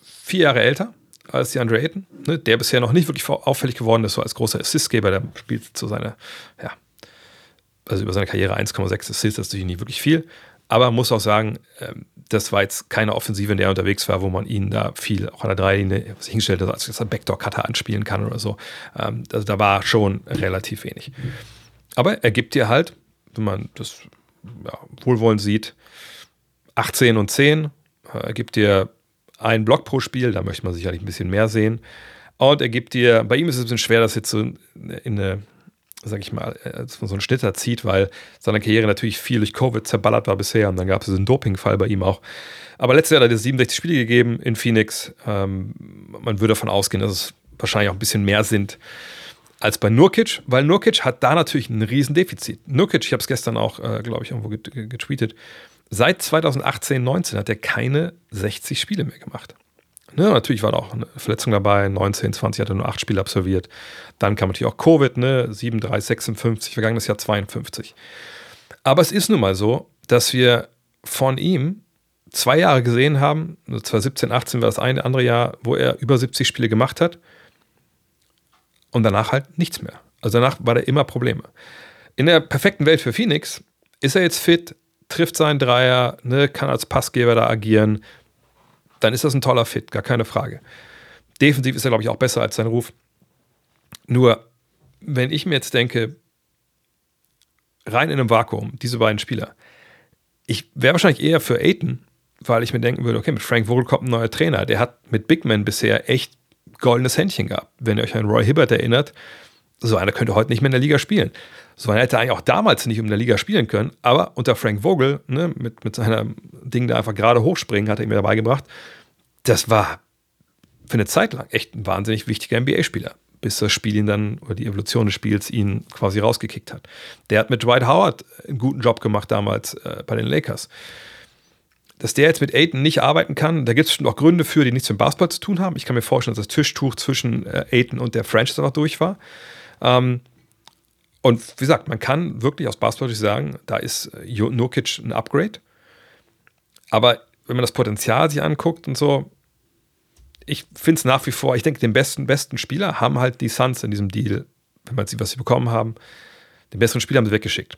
Speaker 1: vier Jahre älter als die Andre Ayton, ne, der bisher noch nicht wirklich auffällig geworden ist, so als großer Assistgeber, der spielt zu seiner, ja, also über seine Karriere 1,6 Assists, das ist natürlich nicht wirklich viel, aber man muss auch sagen, ähm, das war jetzt keine Offensive, in der er unterwegs war, wo man ihn da viel auch an der Dreilinie hingestellt hat, als er Backdoor-Cutter anspielen kann oder so. Ähm, also da war schon relativ wenig. Aber er gibt dir halt, wenn man das ja, wohlwollend sieht, 18 und 10. Er gibt dir einen Block pro Spiel, da möchte man sicherlich ein bisschen mehr sehen. Und er gibt dir, bei ihm ist es ein bisschen schwer, das jetzt so in eine sag ich mal, man so einen Schnitter zieht, weil seine Karriere natürlich viel durch Covid zerballert war bisher und dann gab es diesen Dopingfall bei ihm auch. Aber letztes Jahr hat er 67 Spiele gegeben in Phoenix. Ähm, man würde davon ausgehen, dass es wahrscheinlich auch ein bisschen mehr sind als bei Nurkic, weil Nurkic hat da natürlich ein Riesendefizit. Nurkic, ich habe es gestern auch, äh, glaube ich, irgendwo getweetet, seit 2018, 19 hat er keine 60 Spiele mehr gemacht. Ne, natürlich war da auch eine Verletzung dabei. 19, 20 hat er nur acht Spiele absolviert. Dann kam natürlich auch Covid, ne? 7, 3, 56, vergangenes Jahr 52. Aber es ist nun mal so, dass wir von ihm zwei Jahre gesehen haben. 2017, 18 war das eine andere Jahr, wo er über 70 Spiele gemacht hat. Und danach halt nichts mehr. Also danach war er immer Probleme. In der perfekten Welt für Phoenix ist er jetzt fit, trifft seinen Dreier, ne, kann als Passgeber da agieren, dann ist das ein toller Fit, gar keine Frage. Defensiv ist er, glaube ich, auch besser als sein Ruf. Nur, wenn ich mir jetzt denke, rein in einem Vakuum, diese beiden Spieler, ich wäre wahrscheinlich eher für Aiton, weil ich mir denken würde, okay, mit Frank Vogel kommt ein neuer Trainer. Der hat mit Big Man bisher echt goldenes Händchen gehabt. Wenn ihr euch an Roy Hibbert erinnert, so einer könnte heute nicht mehr in der Liga spielen. So einer hätte eigentlich auch damals nicht in der Liga spielen können, aber unter Frank Vogel, ne, mit, mit seinem Ding da einfach gerade hochspringen, hat er ihm dabei gebracht. Das war für eine Zeit lang echt ein wahnsinnig wichtiger NBA-Spieler, bis das Spiel ihn dann, oder die Evolution des Spiels ihn quasi rausgekickt hat. Der hat mit Dwight Howard einen guten Job gemacht damals äh, bei den Lakers. Dass der jetzt mit Aiton nicht arbeiten kann, da gibt es auch Gründe für, die nichts mit Basketball zu tun haben. Ich kann mir vorstellen, dass das Tischtuch zwischen äh, Aiton und der Franchise einfach durch war. Ähm, und wie gesagt, man kann wirklich aus Basketball sagen, da ist äh, Nurkic ein Upgrade. Aber wenn man das Potenzial sich anguckt und so, ich finde es nach wie vor, ich denke, den besten, besten Spieler haben halt die Suns in diesem Deal, wenn man sieht, was sie bekommen haben. Den besseren Spieler haben sie weggeschickt.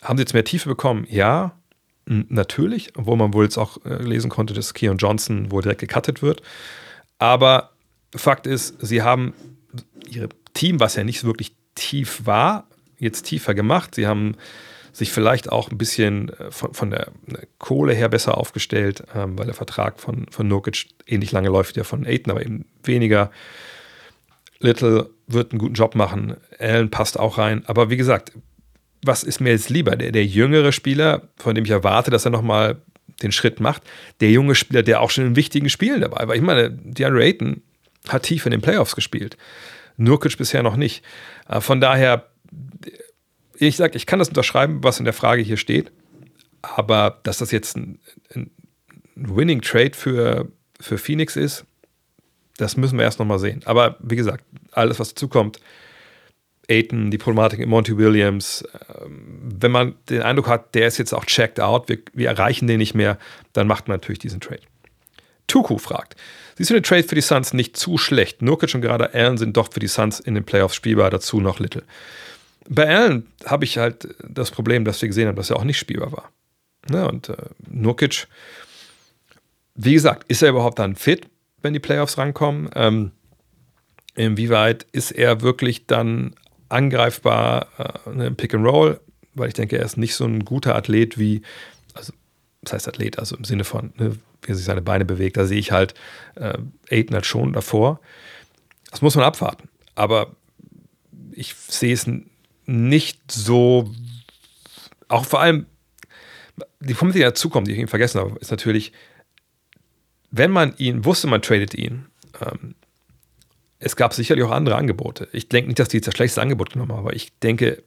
Speaker 1: Haben sie jetzt mehr Tiefe bekommen? Ja, natürlich, obwohl man wohl jetzt auch äh, lesen konnte, dass Keon Johnson wohl direkt gecuttet wird. Aber Fakt ist, sie haben ihr Team, was ja nicht wirklich tief war, jetzt tiefer gemacht. Sie haben sich vielleicht auch ein bisschen äh, von, von der Kohle her besser aufgestellt, ähm, weil der Vertrag von, von Nurkic ähnlich lange läuft wie der von Aiton, aber eben weniger. Little wird einen guten Job machen, Allen passt auch rein. Aber wie gesagt, was ist mir jetzt lieber? Der, der jüngere Spieler, von dem ich erwarte, dass er nochmal den Schritt macht, der junge Spieler, der auch schon in wichtigen Spielen dabei war. Ich meine, DeAndre Ayton hat tief in den Playoffs gespielt. Nurkic bisher noch nicht. Äh, von daher, ich sage, ich kann das unterschreiben, was in der Frage hier steht. Aber dass das jetzt ein, ein Winning Trade für, für Phoenix ist, das müssen wir erst nochmal sehen. Aber wie gesagt, alles, was dazu kommt, Aiton, die Problematik mit Monty Williams, ähm, wenn man den Eindruck hat, der ist jetzt auch checked out, wir, wir erreichen den nicht mehr, dann macht man natürlich diesen Trade. Tuku fragt, siehst du den Trade für die Suns nicht zu schlecht? Nurkic und gerade Allen sind doch für die Suns in den Playoffs spielbar, dazu noch Little. Bei Allen habe ich halt das Problem, dass wir gesehen haben, dass er auch nicht spielbar war. Ne? Und äh, Nurkic, wie gesagt, ist er überhaupt dann fit, wenn die Playoffs rankommen? Ähm, inwieweit ist er wirklich dann angreifbar äh, ne, im Pick and Roll? Weil ich denke, er ist nicht so ein guter Athlet wie, also das heißt Athlet, also im Sinne von, ne, wie er sich seine Beine bewegt, da sehe ich halt äh, Aiden halt schon davor. Das muss man abwarten. Aber ich sehe es nicht so, auch vor allem, die Punkt, die dazukommt, die ich eben vergessen habe, ist natürlich, wenn man ihn, wusste man tradet ihn, ähm, es gab sicherlich auch andere Angebote. Ich denke nicht, dass die jetzt das schlechteste Angebot genommen haben, aber ich denke,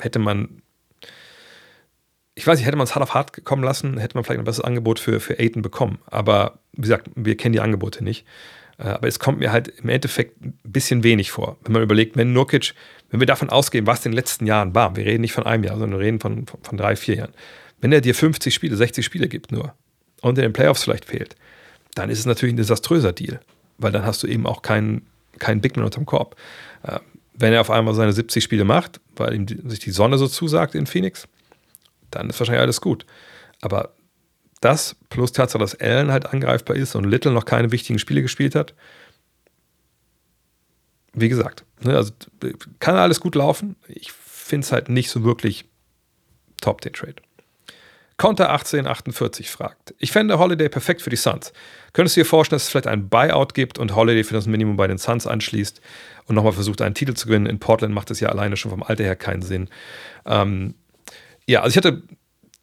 Speaker 1: hätte man, ich weiß nicht, hätte man es hart auf hart kommen lassen, hätte man vielleicht ein besseres Angebot für, für Aiden bekommen. Aber wie gesagt, wir kennen die Angebote nicht. Äh, aber es kommt mir halt im Endeffekt ein bisschen wenig vor, wenn man überlegt, wenn Nurkic, wenn wir davon ausgehen, was in den letzten Jahren war, wir reden nicht von einem Jahr, sondern wir reden von, von, von drei, vier Jahren. Wenn er dir 50 Spiele, 60 Spiele gibt nur und in den Playoffs vielleicht fehlt, dann ist es natürlich ein desaströser Deal, weil dann hast du eben auch keinen, keinen Big Man unterm Korb. Äh, wenn er auf einmal seine 70 Spiele macht, weil ihm die, sich die Sonne so zusagt in Phoenix, dann ist wahrscheinlich alles gut. Aber das plus Tatsache, dass Allen halt angreifbar ist und Little noch keine wichtigen Spiele gespielt hat. Wie gesagt, ne, also kann alles gut laufen. Ich finde es halt nicht so wirklich top, den Trade. Counter 1848 fragt: Ich fände Holiday perfekt für die Suns. Könntest du dir vorstellen, dass es vielleicht ein Buyout gibt und Holiday für das Minimum bei den Suns anschließt und nochmal versucht, einen Titel zu gewinnen? In Portland macht es ja alleine schon vom Alter her keinen Sinn. Ähm, ja, also ich hatte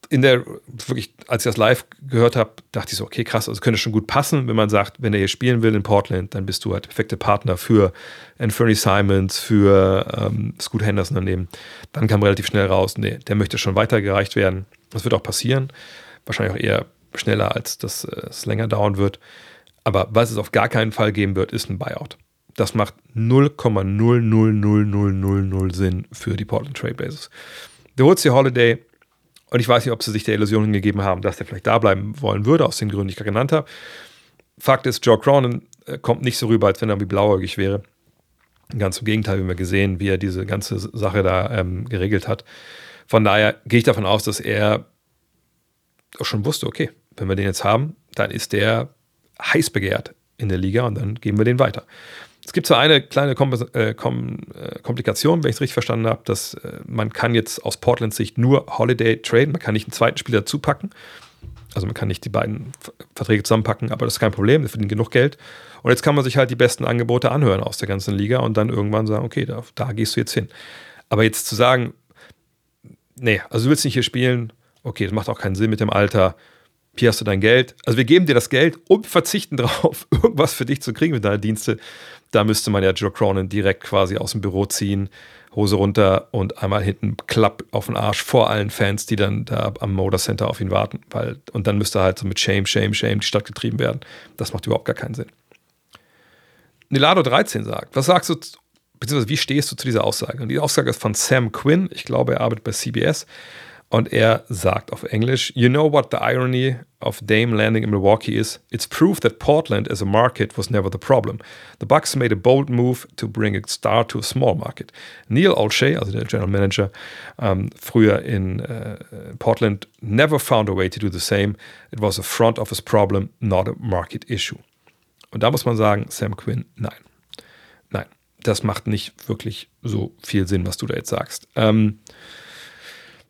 Speaker 1: in der, wirklich, als ich das live gehört habe, dachte ich so, okay, krass, also könnte schon gut passen, wenn man sagt, wenn er hier spielen will in Portland, dann bist du halt perfekte Partner für Anthony Simons, für ähm, Scoot Henderson daneben. Dann kam relativ schnell raus, nee, der möchte schon weitergereicht werden. Das wird auch passieren. Wahrscheinlich auch eher schneller, als das äh, es länger dauern wird. Aber was es auf gar keinen Fall geben wird, ist ein Buyout. Das macht 0,00000 Sinn für die Portland Trail Bases. Der dir Holiday, und ich weiß nicht, ob sie sich der Illusion hingegeben haben, dass der vielleicht da bleiben wollen würde, aus den Gründen, die ich gerade genannt habe. Fakt ist, Joe Cronin äh, kommt nicht so rüber, als wenn er wie blauäugig wäre. Ganz im Gegenteil, wir haben gesehen, wie er diese ganze Sache da ähm, geregelt hat. Von daher gehe ich davon aus, dass er schon wusste, okay, wenn wir den jetzt haben, dann ist der heiß begehrt in der Liga und dann geben wir den weiter. Es gibt zwar eine kleine Kom äh, Kom äh, Komplikation, wenn ich es richtig verstanden habe, dass äh, man kann jetzt aus Portlands Sicht nur Holiday traden, man kann nicht einen zweiten Spieler dazu packen. Also man kann nicht die beiden Verträge zusammenpacken, aber das ist kein Problem, wir verdienen genug Geld. Und jetzt kann man sich halt die besten Angebote anhören aus der ganzen Liga und dann irgendwann sagen, okay, da, da gehst du jetzt hin. Aber jetzt zu sagen, nee, also du willst nicht hier spielen, okay, das macht auch keinen Sinn mit dem Alter, hier hast du dein Geld. Also wir geben dir das Geld und verzichten darauf, irgendwas für dich zu kriegen mit deiner Dienste. Da müsste man ja Joe Cronin direkt quasi aus dem Büro ziehen, Hose runter und einmal hinten Klapp auf den Arsch vor allen Fans, die dann da am Motor Center auf ihn warten. Weil, und dann müsste halt so mit Shame, Shame, Shame die Stadt getrieben werden. Das macht überhaupt gar keinen Sinn. Nilado 13 sagt, was sagst du, beziehungsweise wie stehst du zu dieser Aussage? Und die Aussage ist von Sam Quinn, ich glaube, er arbeitet bei CBS. Und er sagt auf Englisch, You know what the irony of Dame landing in Milwaukee is? It's proof that Portland as a market was never the problem. The Bucks made a bold move to bring a star to a small market. Neil Olshey, also der General Manager, ähm, früher in äh, Portland, never found a way to do the same. It was a front office problem, not a market issue. Und da muss man sagen, Sam Quinn, nein. Nein, das macht nicht wirklich so viel Sinn, was du da jetzt sagst. Ähm,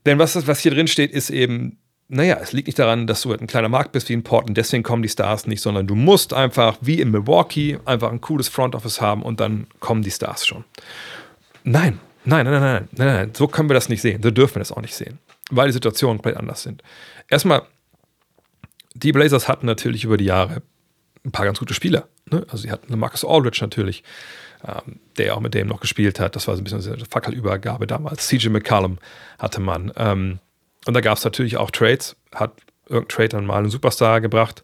Speaker 1: denn was, was hier drin steht, ist eben, naja, es liegt nicht daran, dass du halt ein kleiner Markt bist wie in Portland, deswegen kommen die Stars nicht, sondern du musst einfach, wie in Milwaukee, einfach ein cooles Front Office haben und dann kommen die Stars schon. Nein, nein, nein, nein, nein, nein, nein, so können wir das nicht sehen. So dürfen wir das auch nicht sehen, weil die Situationen komplett anders sind. Erstmal, die Blazers hatten natürlich über die Jahre ein paar ganz gute Spieler. Ne? Also sie hatten Marcus Aldridge natürlich, ähm, der auch mit dem noch gespielt hat. Das war so ein bisschen eine Fackelübergabe damals. CJ McCallum hatte man. Ähm, und da gab es natürlich auch Trades. Hat irgendein Trade dann mal einen Superstar gebracht?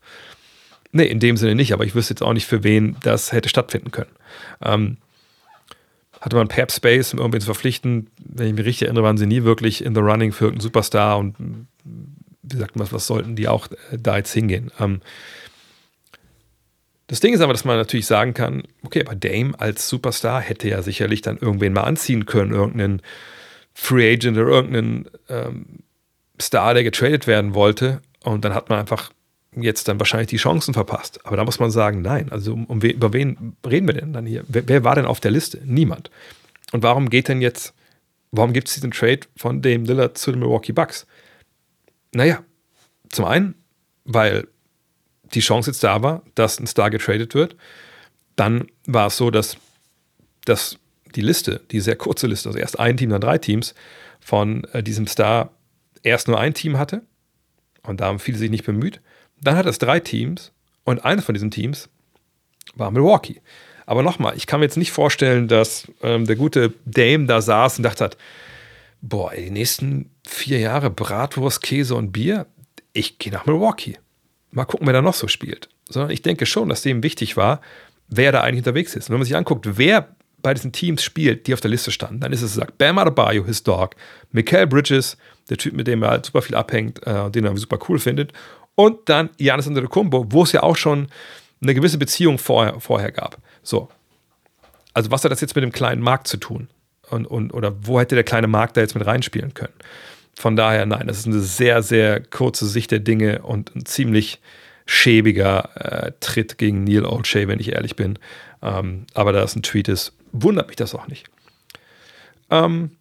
Speaker 1: Nee, in dem Sinne nicht, aber ich wüsste jetzt auch nicht, für wen das hätte stattfinden können. Ähm, hatte man Pep Space, um irgendwie zu verpflichten. Wenn ich mich richtig erinnere, waren sie nie wirklich in the running für irgendeinen Superstar und wie sagt man, was sollten die auch äh, da jetzt hingehen? Ähm, Das Ding ist aber, dass man natürlich sagen kann, okay, aber Dame als Superstar hätte ja sicherlich dann irgendwen mal anziehen können, irgendeinen Free Agent oder irgendeinen ähm, Star, der getradet werden wollte. Und dann hat man einfach jetzt dann wahrscheinlich die Chancen verpasst. Aber da muss man sagen, nein. Also um, um we, über wen reden wir denn dann hier? Wer, wer, war denn auf der Liste? Niemand. Und warum geht denn jetzt, warum gibt es diesen Trade von Dame Lillard zu den Milwaukee Bucks? Naja, zum einen, weil die Chance jetzt da war, dass ein Star getradet wird. Dann war es so, dass, dass die Liste, die sehr kurze Liste, also erst ein Team, dann drei Teams, von äh, diesem Star erst nur ein Team hatte. Und da haben viele sich nicht bemüht. Dann hat es drei Teams und eines von diesen Teams war Milwaukee. Aber nochmal, ich kann mir jetzt nicht vorstellen, dass ähm, der gute Dame da saß und dachte hat, boah, ey, die nächsten vier Jahre Bratwurst, Käse und Bier, ich gehe nach Milwaukee. Mal gucken, wer da noch so spielt. Sondern ich denke schon, dass dem wichtig war, wer da eigentlich unterwegs ist. Und wenn man sich anguckt, wer bei diesen Teams spielt, die auf der Liste standen, dann ist es gesagt, Bam Adebayo, his dog, Mikael Bridges, der Typ, mit dem er halt super viel abhängt, äh, den er super cool findet, und dann Janis Antetokounmpo, wo es ja auch schon eine gewisse Beziehung vorher, vorher gab. So. Also was hat das jetzt mit dem kleinen Markt zu tun? Und, und, oder wo hätte der kleine Markt da jetzt mit reinspielen können? Von daher, nein, das ist eine sehr, sehr kurze Sicht der Dinge und ein ziemlich schäbiger äh, Tritt gegen Neil Olshay, wenn ich ehrlich bin. Ähm, aber da es ein Tweet ist, wundert mich das auch nicht. Ähm,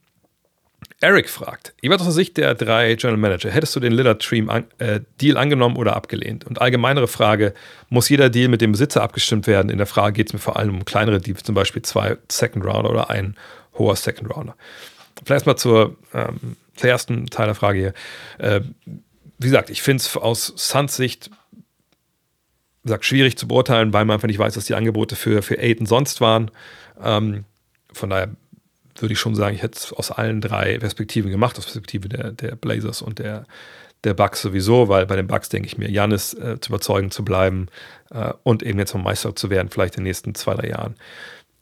Speaker 1: Eric fragt, jeweils aus der Sicht der drei General Manager, hättest du den Lillard Dream an, äh, angenommen oder abgelehnt? Und allgemeinere Frage, muss jeder Deal mit dem Besitzer abgestimmt werden? In der Frage geht es mir vor allem um kleinere Deals, zum Beispiel zwei Second Rounder oder ein hoher Second Rounder. Vielleicht mal zur, ähm, zur ersten Teil der Frage hier. Äh, wie gesagt, ich finde es aus Suns Sicht sagt, schwierig zu beurteilen, weil man einfach nicht weiß, was die Angebote für, für Aiden sonst waren. Ähm, von daher würde ich schon sagen, ich hätte es aus allen drei Perspektiven gemacht, aus Perspektive der, der Blazers und der, der Bucks sowieso, weil bei den Bucks denke ich mir, Janis äh, zu überzeugen zu bleiben äh, und eben jetzt mal Meister zu werden, vielleicht in den nächsten zwei, drei Jahren.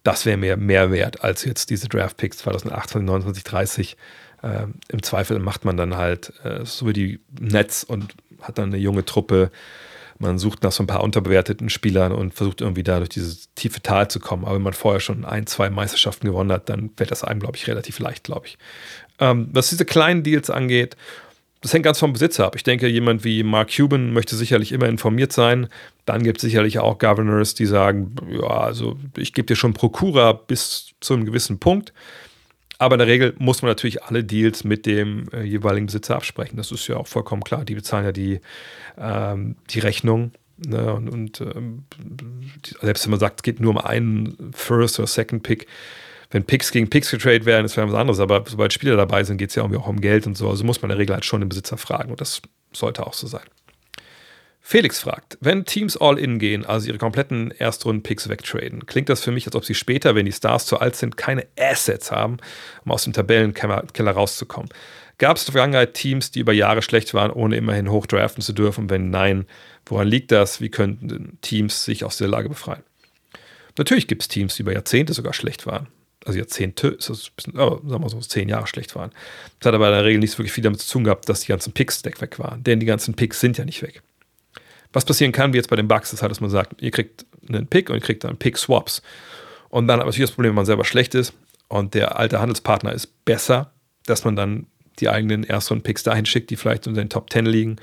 Speaker 1: Das wäre mir mehr wert als jetzt diese Draft-Picks 2028, 29, 30. Äh, Im Zweifel macht man dann halt äh, so wie die Nets und hat dann eine junge Truppe, man sucht nach so ein paar unterbewerteten Spielern und versucht irgendwie da durch dieses tiefe Tal zu kommen. Aber wenn man vorher schon ein, zwei Meisterschaften gewonnen hat, dann wird das einem, glaube ich, relativ leicht, glaube ich. Ähm, was diese kleinen Deals angeht, das hängt ganz vom Besitzer ab. Ich denke, jemand wie Mark Cuban möchte sicherlich immer informiert sein. Dann gibt es sicherlich auch Governors, die sagen, ja, also ich gebe dir schon Prokura bis zu einem gewissen Punkt. Aber in der Regel muss man natürlich alle Deals mit dem äh, jeweiligen Besitzer absprechen. Das ist ja auch vollkommen klar. Die bezahlen ja die, ähm, die Rechnung. Ne? Und, und ähm, selbst wenn man sagt, es geht nur um einen First oder Second Pick, wenn Picks gegen Picks getradet werden, ist vielleicht was anderes. Aber sobald Spieler dabei sind, geht es ja irgendwie auch um Geld und so. Also muss man in der Regel halt schon den Besitzer fragen. Und das sollte auch so sein. Felix fragt, wenn Teams all in gehen, also ihre kompletten Erstrunden-Picks wegtraden, klingt das für mich, als ob sie später, wenn die Stars zu alt sind, keine Assets haben, um aus dem Tabellenkeller rauszukommen. Gab es in der Vergangenheit Teams, die über Jahre schlecht waren, ohne immerhin hochdraften zu dürfen? Wenn nein, woran liegt das? Wie könnten Teams sich aus der Lage befreien? Natürlich gibt es Teams, die über Jahrzehnte sogar schlecht waren. Also Jahrzehnte ist das bisschen, oh, sagen wir so, zehn Jahre schlecht waren. Das hat aber in der Regel nicht wirklich viel damit zu tun gehabt, dass die ganzen Picks weg waren. Denn die ganzen Picks sind ja nicht weg. Was passieren kann, wie jetzt bei den Bugs, ist halt, dass man sagt, ihr kriegt einen Pick und ihr kriegt dann Pick-Swaps. Und dann hat man natürlich das Problem, wenn man selber schlecht ist und der alte Handelspartner ist besser, dass man dann die eigenen ersten Picks dahin schickt, die vielleicht in den Top 10 liegen.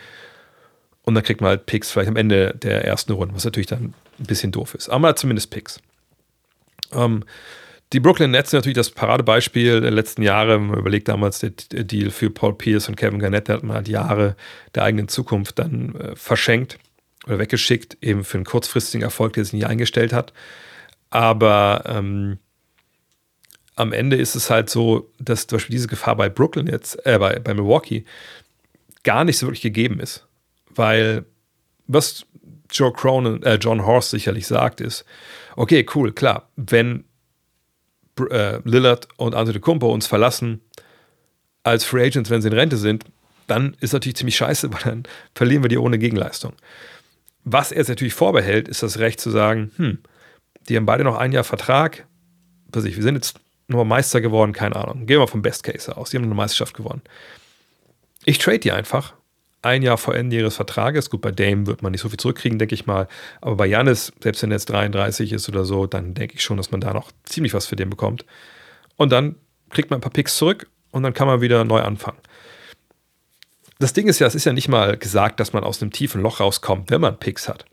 Speaker 1: Und dann kriegt man halt Picks vielleicht am Ende der ersten Runde, was natürlich dann ein bisschen doof ist. Aber man hat zumindest Picks. Ähm, die Brooklyn Nets sind natürlich das Paradebeispiel der letzten Jahre. Wenn man überlegt damals der Deal für Paul Pierce und Kevin Garnett, da hat man halt Jahre der eigenen Zukunft dann äh, verschenkt oder weggeschickt, eben für einen kurzfristigen Erfolg, der sich nie eingestellt hat. Aber ähm, am Ende ist es halt so, dass zum Beispiel diese Gefahr bei Brooklyn jetzt, äh, bei, bei Milwaukee, gar nicht so wirklich gegeben ist. Weil was Joe Cronin, äh, John Horst sicherlich sagt, ist, okay, cool, klar, wenn äh, Lillard und Antetokounmpo uns verlassen als Free Agents, wenn sie in Rente sind, dann ist natürlich ziemlich scheiße, weil dann verlieren wir die ohne Gegenleistung. Was er sich natürlich vorbehält, ist das Recht zu sagen, hm, die haben beide noch ein Jahr Vertrag. Was ich, wir sind jetzt nur Meister geworden, keine Ahnung. Gehen wir vom Best Case aus. Die haben eine Meisterschaft gewonnen. Ich trade die einfach ein Jahr vor Ende ihres Vertrages. Gut, bei Dame wird man nicht so viel zurückkriegen, denke ich mal. Aber bei Janis, selbst wenn er jetzt 33 ist oder so, dann denke ich schon, dass man da noch ziemlich was für den bekommt. Und dann kriegt man ein paar Picks zurück und dann kann man wieder neu anfangen. Das Ding ist ja, es ist ja nicht mal gesagt, dass man aus einem tiefen Loch rauskommt, wenn man Picks hat.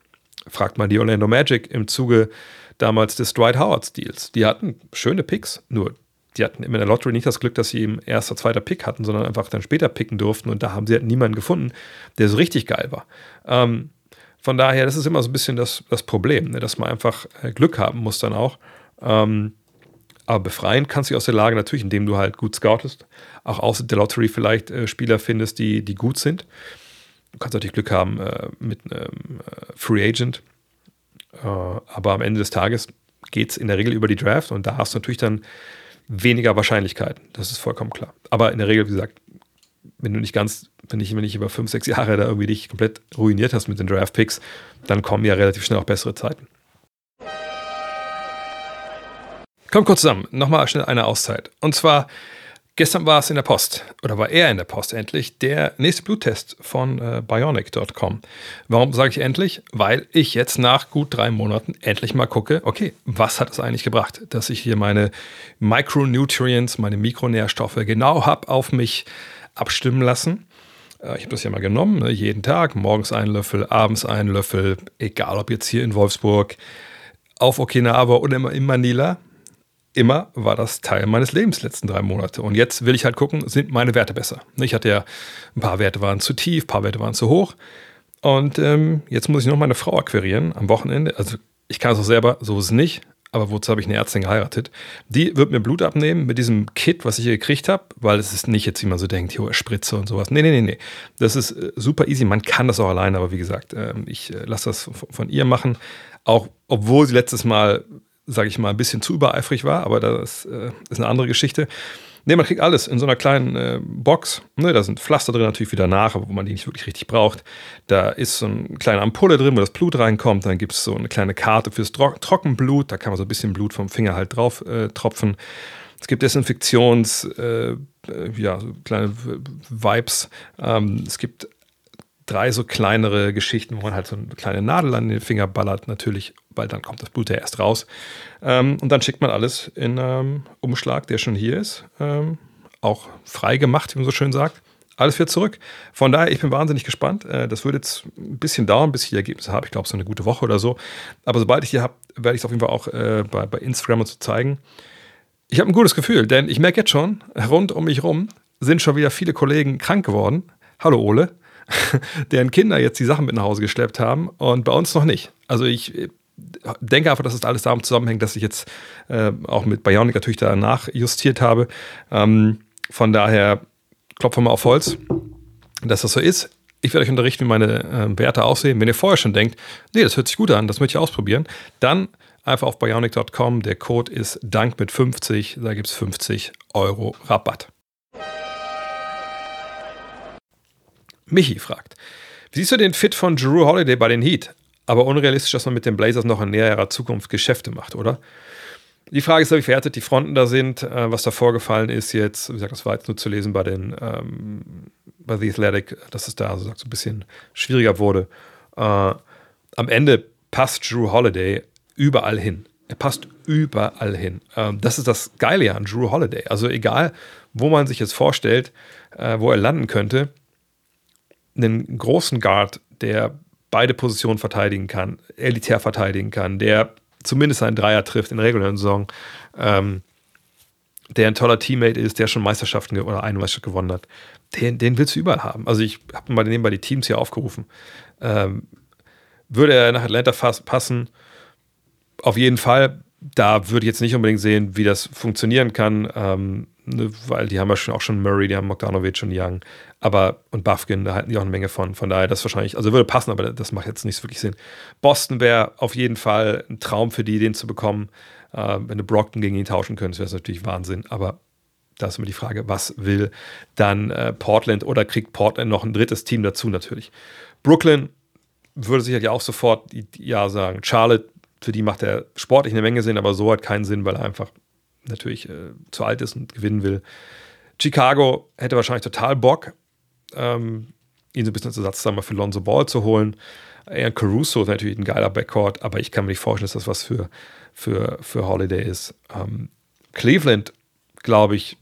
Speaker 1: Fragt mal die Orlando Magic im Zuge damals des Dwight Howard Deals. Die hatten schöne Picks, nur die hatten in der Lottery nicht das Glück, dass sie eben erster, zweiter Pick hatten, sondern einfach dann später picken durften und da haben sie halt niemanden gefunden, der so richtig geil war. Ähm, von daher, das ist immer so ein bisschen das, das Problem, ne, dass man einfach äh, Glück haben muss dann auch. Ähm, aber befreien kannst du dich aus der Lage natürlich, indem du halt gut scoutest. Auch außer der Lottery vielleicht äh, Spieler findest, die, die gut sind. Du kannst natürlich Glück haben äh, mit einem äh, Free Agent. Äh, aber am Ende des Tages geht es in der Regel über die Draft und da hast du natürlich dann weniger Wahrscheinlichkeiten. Das ist vollkommen klar. Aber in der Regel, wie gesagt, wenn du nicht ganz, wenn ich, wenn ich über fünf, sechs Jahre da irgendwie dich komplett ruiniert hast mit den Draft-Picks, dann kommen ja relativ schnell auch bessere Zeiten. Kommt kurz zusammen. Nochmal schnell eine Auszeit. Und zwar, gestern war es in der Post, oder war er in der Post endlich, der nächste Bluttest von äh, bionic.com. Warum sage ich endlich? Weil ich jetzt nach gut drei Monaten endlich mal gucke, okay, was hat es eigentlich gebracht, dass ich hier meine Micronutrients, meine Mikronährstoffe genau habe auf mich abstimmen lassen. Äh, ich habe das ja mal genommen, ne, jeden Tag, morgens einen Löffel, abends einen Löffel, egal ob jetzt hier in Wolfsburg, auf Okinawa oder immer in Manila immer war das Teil meines Lebens letzten drei Monate. Und jetzt will ich halt gucken, sind meine Werte besser? Ich hatte ja, ein paar Werte waren zu tief, ein paar Werte waren zu hoch. Und ähm, jetzt muss ich noch meine Frau akquirieren am Wochenende. Also ich kann es auch selber, so ist es nicht. Aber wozu habe ich eine Ärztin geheiratet? Die wird mir Blut abnehmen mit diesem Kit, was ich hier gekriegt habe, weil es ist nicht jetzt, wie man so denkt, hier Spritze und sowas. Nee, nee, nee, nee. Das ist äh, super easy. Man kann das auch alleine, aber wie gesagt, äh, ich äh, lasse das von ihr machen. Auch obwohl sie letztes Mal sage ich mal, ein bisschen zu übereifrig war, aber das äh, ist eine andere Geschichte. Ne, man kriegt alles in so einer kleinen äh, Box. Ne, da sind Pflaster drin natürlich wieder nach, wo man die nicht wirklich richtig braucht. Da ist so eine kleine Ampulle drin, wo das Blut reinkommt. Dann gibt es so eine kleine Karte fürs Tro Trockenblut. Da kann man so ein bisschen Blut vom Finger halt drauf äh, tropfen. Es gibt Desinfektions, äh, äh ja, so kleine Vibes. Ähm, es gibt drei so kleinere Geschichten, wo man halt so eine kleine Nadel an den Finger ballert, natürlich, weil dann kommt das Blut ja erst raus. Ähm, und dann schickt man alles in ähm, Umschlag, der schon hier ist, ähm, auch frei gemacht, wie man so schön sagt. Alles wird zurück. Von daher, ich bin wahnsinnig gespannt. Äh, das wird jetzt ein bisschen dauern, bis ich die Ergebnisse habe. Ich glaube, so eine gute Woche oder so. Aber sobald ich die habe, werde ich es auf jeden Fall auch äh, bei, bei Instagram und so zeigen. Ich habe ein gutes Gefühl, denn ich merke jetzt schon, rund um mich rum sind schon wieder viele Kollegen krank geworden. Hallo Ole. deren Kinder jetzt die Sachen mit nach Hause geschleppt haben und bei uns noch nicht. Also ich äh, denke einfach, dass es das alles damit zusammenhängt, dass ich jetzt äh, auch mit Bionic natürlich danach justiert habe. Ähm, von daher klopfen wir mal auf Holz, dass das so ist. Ich werde euch unterrichten, wie meine äh, Werte aussehen. Wenn ihr vorher schon denkt, nee, das hört sich gut an, das möchte ich ausprobieren, dann einfach auf bionic.com. Der Code ist Dank mit 50, da gibt es 50 Euro Rabatt. Michi fragt, siehst du den Fit von Drew Holiday bei den Heat? Aber unrealistisch, dass man mit den Blazers noch in näherer Zukunft Geschäfte macht, oder? Die Frage ist, wie verhärtet die Fronten da sind, äh, was da vorgefallen ist jetzt. Wie gesagt, das war jetzt nur zu lesen bei den ähm, bei The Athletic, dass es da also so ein bisschen schwieriger wurde. Äh, am Ende passt Drew Holiday überall hin. Er passt überall hin. Ähm, das ist das Geile an Drew Holiday. Also egal, wo man sich jetzt vorstellt, äh, wo er landen könnte, einen großen Guard, der beide Positionen verteidigen kann, elitär verteidigen kann, der zumindest einen Dreier trifft in der regulären Saison, ähm, der ein toller Teammate ist, der schon Meisterschaften oder eine Meisterschaft gewonnen hat, den, den willst du überall haben. Also ich habe mal nebenbei die Teams hier aufgerufen. Ähm, würde er nach Atlanta passen? Auf jeden Fall. Da würde ich jetzt nicht unbedingt sehen, wie das funktionieren kann. Ähm, ne, weil die haben ja schon auch schon Murray, die haben Bogdanovic und Young, aber und Buffkin, da halten die auch eine Menge von. Von daher, das wahrscheinlich, also würde passen, aber das macht jetzt nicht wirklich Sinn. Boston wäre auf jeden Fall ein Traum für die, den zu bekommen. Äh, wenn du Brockton gegen ihn tauschen könntest, wäre es natürlich Wahnsinn. Aber da ist immer die Frage, was will dann äh, Portland oder kriegt Portland noch ein drittes Team dazu natürlich. Brooklyn würde sicherlich auch sofort ja sagen. Charlotte, für die macht er sportlich eine Menge Sinn, aber so hat keinen Sinn, weil er einfach natürlich äh, zu alt ist und gewinnen will. Chicago hätte wahrscheinlich total Bock. Ähm, ihn so ein bisschen als Ersatz sagen wir, für Lonzo Ball zu holen. Aaron Caruso ist natürlich ein geiler Backcourt, aber ich kann mir nicht vorstellen, dass das was für, für, für Holiday ist. Ähm, Cleveland, glaube ich,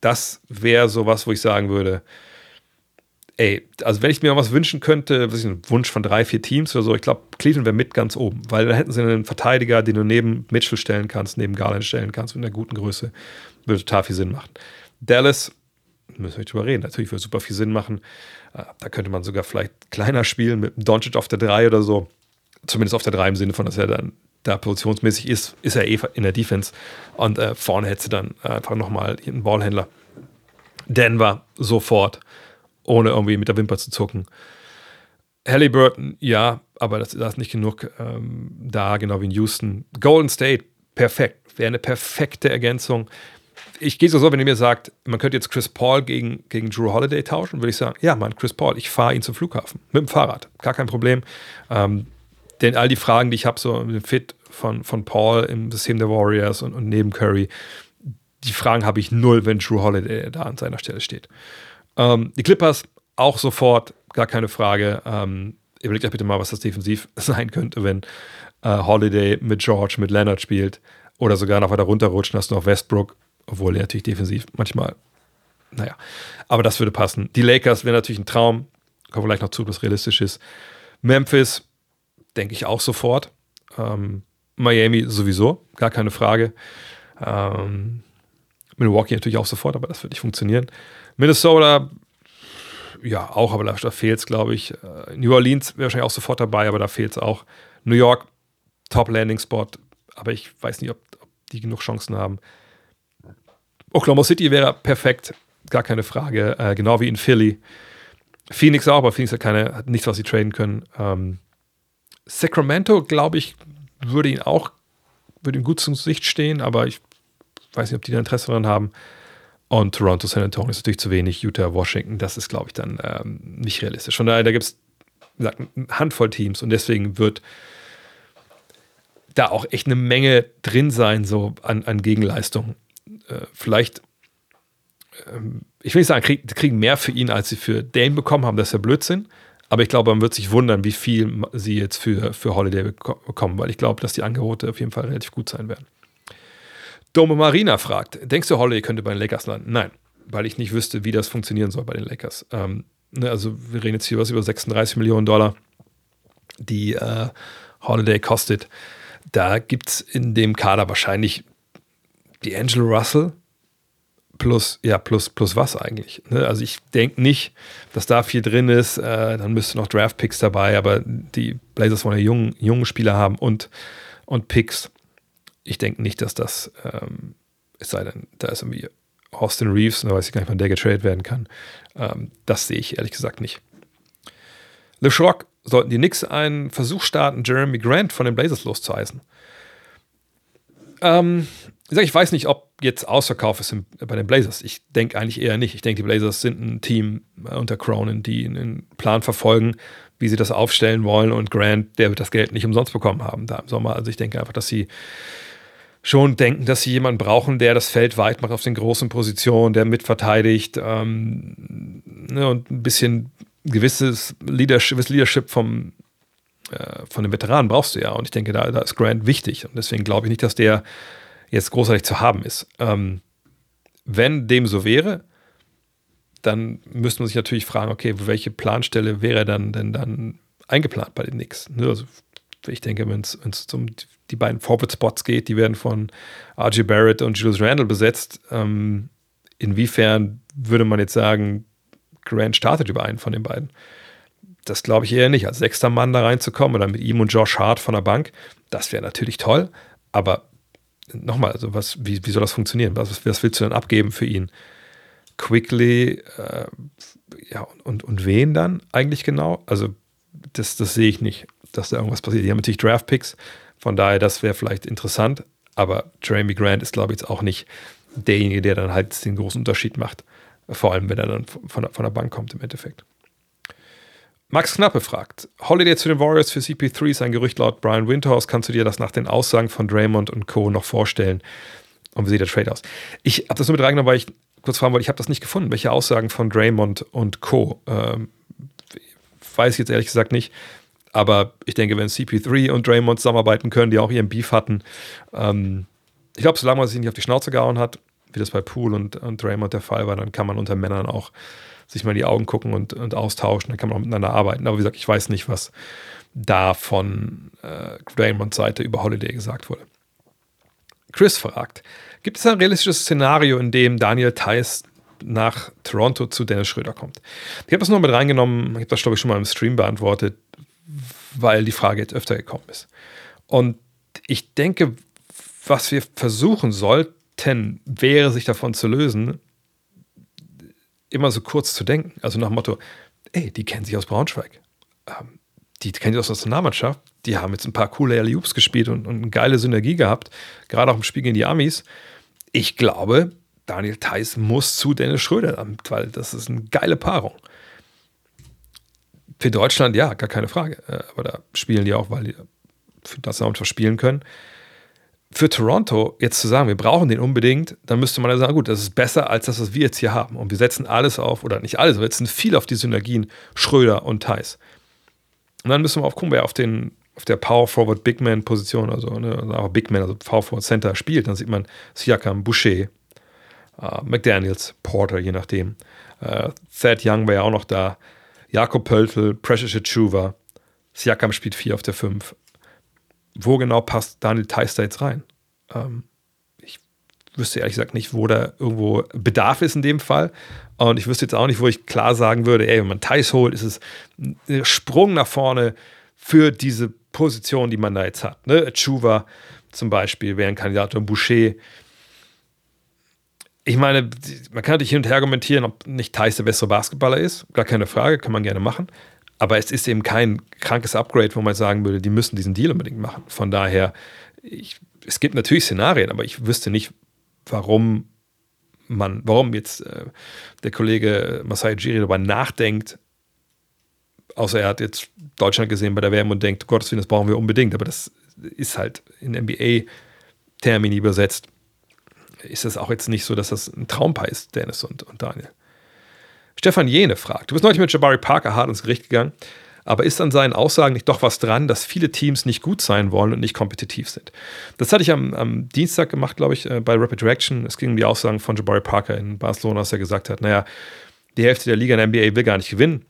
Speaker 1: das wäre so was, wo ich sagen würde, ey, also wenn ich mir was wünschen könnte, was ist ein Wunsch von drei, vier Teams oder so, ich glaube, Cleveland wäre mit ganz oben, weil da hätten sie einen Verteidiger, den du neben Mitchell stellen kannst, neben Garland stellen kannst, mit einer guten Größe. Würde total viel Sinn machen. Dallas, müssen wir nicht drüber reden, natürlich würde super viel Sinn machen. Äh, da könnte man sogar vielleicht kleiner spielen mit Doncic auf der 3 oder so. Zumindest auf der 3 im Sinne von, dass er dann da positionsmäßig ist, ist er eh in der Defense. Und äh, vorne hätte sie dann einfach nochmal einen Ballhändler. Denver sofort, ohne irgendwie mit der Wimper zu zucken. Halliburton, ja, aber das, da ist nicht genug ähm, da, genau wie in Houston. Golden State, perfekt. Wäre eine perfekte Ergänzung. Ich gehe so so, wenn ihr mir sagt, man könnte jetzt Chris Paul gegen, gegen Drew Holiday tauschen, würde ich sagen, ja, Mann, Chris Paul, ich fahre ihn zum Flughafen mit dem Fahrrad, gar kein Problem. Ähm, denn all die Fragen, die ich habe, so mit dem Fit von, von Paul im System der Warriors und, und neben Curry, die Fragen habe ich null, wenn Drew Holiday da an seiner Stelle steht. Ähm, die Clippers auch sofort, gar keine Frage. Ähm, überlegt euch bitte mal, was das defensiv sein könnte, wenn äh, Holiday mit George, mit Leonard spielt oder sogar noch weiter runterrutschen, hast du noch Westbrook, obwohl er natürlich defensiv manchmal, naja, aber das würde passen. Die Lakers wäre natürlich ein Traum, kommen vielleicht noch zu, was realistisch ist. Memphis, denke ich auch sofort. Ähm, Miami sowieso, gar keine Frage. Ähm, Milwaukee natürlich auch sofort, aber das wird nicht funktionieren. Minnesota, ja, auch, aber da, da fehlt es, glaube ich. Äh, New Orleans wäre wahrscheinlich auch sofort dabei, aber da fehlt es auch. New York, Top Landing Spot, aber ich weiß nicht, ob, ob die genug Chancen haben. Oklahoma City wäre perfekt, gar keine Frage, äh, genau wie in Philly. Phoenix auch, aber Phoenix hat, keine, hat nichts, was sie traden können. Ähm, Sacramento, glaube ich, würde ihn auch, würde ihm gut zum Gesicht stehen, aber ich weiß nicht, ob die da Interesse daran haben. Und Toronto, San Antonio ist natürlich zu wenig. Utah, Washington, das ist, glaube ich, dann ähm, nicht realistisch. Von daher, da gibt es eine Handvoll Teams und deswegen wird da auch echt eine Menge drin sein, so an, an Gegenleistung. Äh, vielleicht, ähm, ich will nicht sagen, krieg, kriegen mehr für ihn, als sie für Dane bekommen haben, das ist ja Blödsinn. Aber ich glaube, man wird sich wundern, wie viel sie jetzt für, für Holiday bekommen, weil ich glaube, dass die Angebote auf jeden Fall relativ gut sein werden. Dome Marina fragt: Denkst du, Holiday könnte bei den Lakers landen? Nein, weil ich nicht wüsste, wie das funktionieren soll bei den Lakers. Ähm, ne, also, wir reden jetzt hier was über 36 Millionen Dollar, die äh, Holiday kostet. Da gibt es in dem Kader wahrscheinlich die Angelo Russell, plus, ja, plus, plus was eigentlich. Ne? Also ich denke nicht, dass da viel drin ist. Äh, dann müsste noch Draft-Picks dabei, aber die Blazers wollen ja jungen, jungen Spieler haben und, und Picks. Ich denke nicht, dass das, ähm, es sei denn, da ist irgendwie Austin Reeves, da weiß ich gar nicht, wann der getradet werden kann. Ähm, das sehe ich ehrlich gesagt nicht. Le Schrock sollten die Knicks einen Versuch starten, Jeremy Grant von den Blazers loszueisen. Ähm, ich weiß nicht, ob jetzt Ausverkauf ist bei den Blazers. Ich denke eigentlich eher nicht. Ich denke, die Blazers sind ein Team äh, unter Cronin, die einen Plan verfolgen, wie sie das aufstellen wollen. Und Grant, der wird das Geld nicht umsonst bekommen haben da im Sommer. Also ich denke einfach, dass sie schon denken, dass sie jemanden brauchen, der das Feld weit macht auf den großen Positionen, der mitverteidigt ähm, ne, und ein bisschen gewisses Leadership, Leadership vom, äh, von den Veteranen brauchst du ja. Und ich denke, da, da ist Grant wichtig. Und deswegen glaube ich nicht, dass der jetzt großartig zu haben ist. Ähm, wenn dem so wäre, dann müsste man sich natürlich fragen, okay, welche Planstelle wäre dann denn dann eingeplant bei den Knicks? Ne, also ich denke, wenn es um die beiden Forward-Spots geht, die werden von RJ Barrett und Julius Randle besetzt. Ähm, inwiefern würde man jetzt sagen, Grant startet über einen von den beiden? Das glaube ich eher nicht. Als sechster Mann da reinzukommen oder mit ihm und Josh Hart von der Bank, das wäre natürlich toll. Aber nochmal, also was, wie, wie soll das funktionieren? Was, was willst du denn abgeben für ihn? Quickly, äh, ja, und, und wen dann eigentlich genau? Also, das, das sehe ich nicht, dass da irgendwas passiert. Die haben natürlich Draft-Picks, von daher, das wäre vielleicht interessant, aber Jeremy Grant ist, glaube ich, jetzt auch nicht derjenige, der dann halt den großen Unterschied macht. Vor allem, wenn er dann von der, von der Bank kommt im Endeffekt. Max Knappe fragt: Holiday zu den Warriors für CP3 ist ein Gerücht laut Brian Windhorst. Kannst du dir das nach den Aussagen von Draymond und Co. noch vorstellen? Und wie sieht der Trade aus? Ich habe das nur mit reingenommen, weil ich kurz fragen wollte, ich habe das nicht gefunden, welche Aussagen von Draymond und Co. Ähm, weiß ich jetzt ehrlich gesagt nicht. Aber ich denke, wenn CP3 und Draymond zusammenarbeiten können, die auch ihren Beef hatten, ähm, ich glaube, solange man sich nicht auf die Schnauze gehauen hat, wie das bei Poole und, und Draymond der Fall war, dann kann man unter Männern auch sich mal in die Augen gucken und, und austauschen, dann kann man auch miteinander arbeiten. Aber wie gesagt, ich weiß nicht, was da von äh, Draymonds Seite über Holiday gesagt wurde. Chris fragt, gibt es ein realistisches Szenario, in dem Daniel Theiss nach Toronto zu Dennis Schröder kommt? Ich habe das nur mit reingenommen, ich habe das glaube ich schon mal im Stream beantwortet, weil die Frage jetzt öfter gekommen ist. Und ich denke, was wir versuchen sollten, wäre sich davon zu lösen, immer so kurz zu denken. Also nach dem Motto, ey, die kennen sich aus Braunschweig. Ähm, die kennen sich aus der Nationalmannschaft. Die haben jetzt ein paar coole Alley Oops gespielt und, und eine geile Synergie gehabt. Gerade auch im Spiel gegen die Amis. Ich glaube, Daniel Theiss muss zu Dennis Schröder, weil das ist eine geile Paarung. Für Deutschland, ja, gar keine Frage. Äh, aber da spielen die auch, weil die das Nationalmannschaft spielen können für Toronto jetzt zu sagen, wir brauchen den unbedingt, dann müsste man ja sagen, gut, das ist besser als das, was wir jetzt hier haben. Und wir setzen alles auf, oder nicht alles, wir setzen viel auf die Synergien Schröder und Thais. Und dann müssen wir aufgucken, wer auf, den, auf der Power Forward Big Man Position, also, ne, also auch Big Man, also Power Forward Center spielt. Dann sieht man Siakam, Boucher, uh, McDaniels, Porter, je nachdem. Uh, Thad Young wäre ja auch noch da. Jakob Pöltl, Precious Achuva. Siakam spielt 4 auf der 5 wo genau passt Daniel Theiss da jetzt rein? Ähm, ich wüsste ehrlich gesagt nicht, wo da irgendwo Bedarf ist in dem Fall. Und ich wüsste jetzt auch nicht, wo ich klar sagen würde, ey, wenn man Theiss holt, ist es ein Sprung nach vorne für diese Position, die man da jetzt hat. Ne? Chuva zum Beispiel wäre ein Kandidat und Boucher. Ich meine, man kann natürlich hin und her argumentieren, ob nicht Theiss der bessere Basketballer ist. Gar keine Frage, kann man gerne machen. Aber es ist eben kein krankes Upgrade, wo man sagen würde, die müssen diesen Deal unbedingt machen. Von daher, ich, es gibt natürlich Szenarien, aber ich wüsste nicht, warum man, warum jetzt äh, der Kollege Masai Jiri darüber nachdenkt, außer er hat jetzt Deutschland gesehen bei der WM und denkt, Gottes Willen, das brauchen wir unbedingt. Aber das ist halt in NBA-Termini übersetzt. Ist das auch jetzt nicht so, dass das ein Traumpaar ist, Dennis und, und Daniel. Stefan Jene fragt, du bist neulich mit Jabari Parker hart ins Gericht gegangen, aber ist an seinen Aussagen nicht doch was dran, dass viele Teams nicht gut sein wollen und nicht kompetitiv sind? Das hatte ich am, am Dienstag gemacht, glaube ich, äh, bei Rapid Reaction. Es ging um die Aussagen von Jabari Parker in Barcelona, dass er gesagt hat, naja, die Hälfte der Liga in der NBA will gar nicht gewinnen.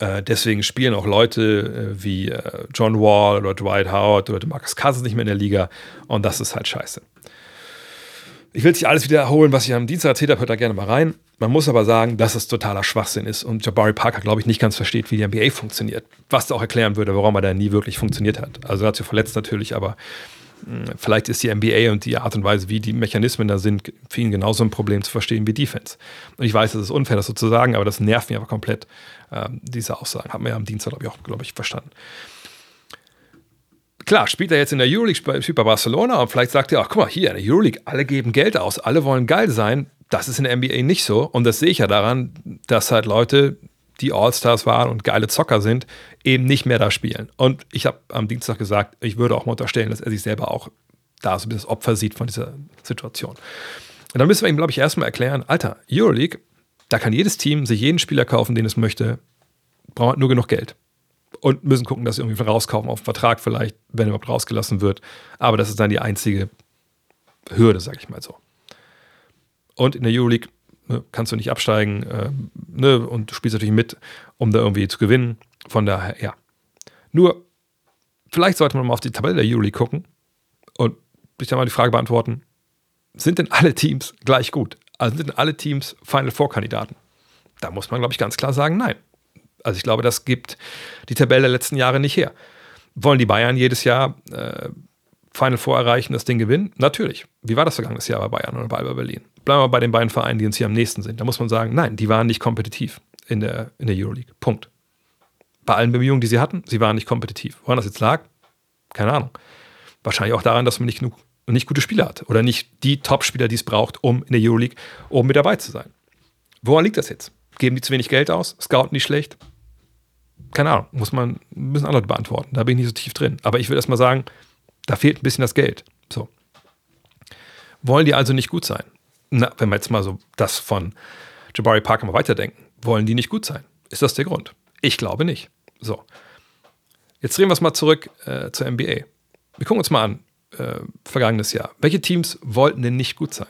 Speaker 1: Äh, deswegen spielen auch Leute äh, wie John Wall oder Dwight Howard oder Marcus Cousins nicht mehr in der Liga und das ist halt scheiße. Ich will nicht alles wiederholen, was ich am Dienstag erzählt habe, hört da gerne mal rein. Man muss aber sagen, dass es totaler Schwachsinn ist und Jabari Parker, glaube ich, nicht ganz versteht, wie die NBA funktioniert. Was auch erklären würde, warum er da nie wirklich funktioniert hat. Also er hat sich verletzt natürlich, aber hm, vielleicht ist die NBA und die Art und Weise, wie die Mechanismen da sind, für ihn genauso ein Problem zu verstehen wie Defense. Und ich weiß, das ist unfair, das so zu sagen, aber das nervt mich aber komplett, äh, diese Aussagen. Haben wir ja am Dienstag, glaube ich, auch, glaube ich, verstanden klar, spielt er jetzt in der Euroleague, spielt bei Barcelona und vielleicht sagt er auch, guck mal, hier in der Euroleague, alle geben Geld aus, alle wollen geil sein. Das ist in der NBA nicht so. Und das sehe ich ja daran, dass halt Leute, die All-Stars waren und geile Zocker sind, eben nicht mehr da spielen. Und ich habe am Dienstag gesagt, ich würde auch mal unterstellen, dass er sich selber auch da so ein bisschen das Opfer sieht von dieser Situation. Und dann müssen wir ihm, glaube ich, erstmal erklären, Alter, Euroleague, da kann jedes Team sich jeden Spieler kaufen, den es möchte, braucht nur genug Geld und müssen gucken, dass sie irgendwie rauskaufen auf Vertrag vielleicht, wenn überhaupt rausgelassen wird. Aber das ist dann die einzige Hürde, sag ich mal so. Und in der Euroleague ne, kannst du nicht absteigen äh, ne, und du spielst natürlich mit, um da irgendwie zu gewinnen. Von daher, ja. Nur, vielleicht sollte man mal auf die Tabelle der Euroleague gucken und sich dann mal die Frage beantworten, sind denn alle Teams gleich gut? Also sind denn alle Teams Final Four Kandidaten? Da muss man, glaube ich, ganz klar sagen, nein. Also ich glaube, das gibt die Tabelle der letzten Jahre nicht her. Wollen die Bayern jedes Jahr äh, Final Four erreichen, das Ding gewinnen? Natürlich. Wie war das vergangenes Jahr bei Bayern oder bei Berlin? Bleiben wir bei den beiden Vereinen, die uns hier am nächsten sind. Da muss man sagen, nein, die waren nicht kompetitiv in der, in der Euroleague. Punkt. Bei allen Bemühungen, die sie hatten, sie waren nicht kompetitiv. Woran das jetzt lag? Keine Ahnung. Wahrscheinlich auch daran, dass man nicht genug nicht gute Spieler hat oder nicht die Top-Spieler, die es braucht, um in der Euroleague oben mit dabei zu sein. Woran liegt das jetzt? Geben die zu wenig Geld aus? Scouten nicht schlecht? Keine Ahnung, muss man, müssen andere beantworten. Da bin ich nicht so tief drin. Aber ich würde erstmal sagen, da fehlt ein bisschen das Geld. So. Wollen die also nicht gut sein? Na, wenn wir jetzt mal so das von Jabari Parker mal weiterdenken, wollen die nicht gut sein? Ist das der Grund? Ich glaube nicht. So. Jetzt drehen wir es mal zurück äh, zur NBA. Wir gucken uns mal an, äh, vergangenes Jahr. Welche Teams wollten denn nicht gut sein?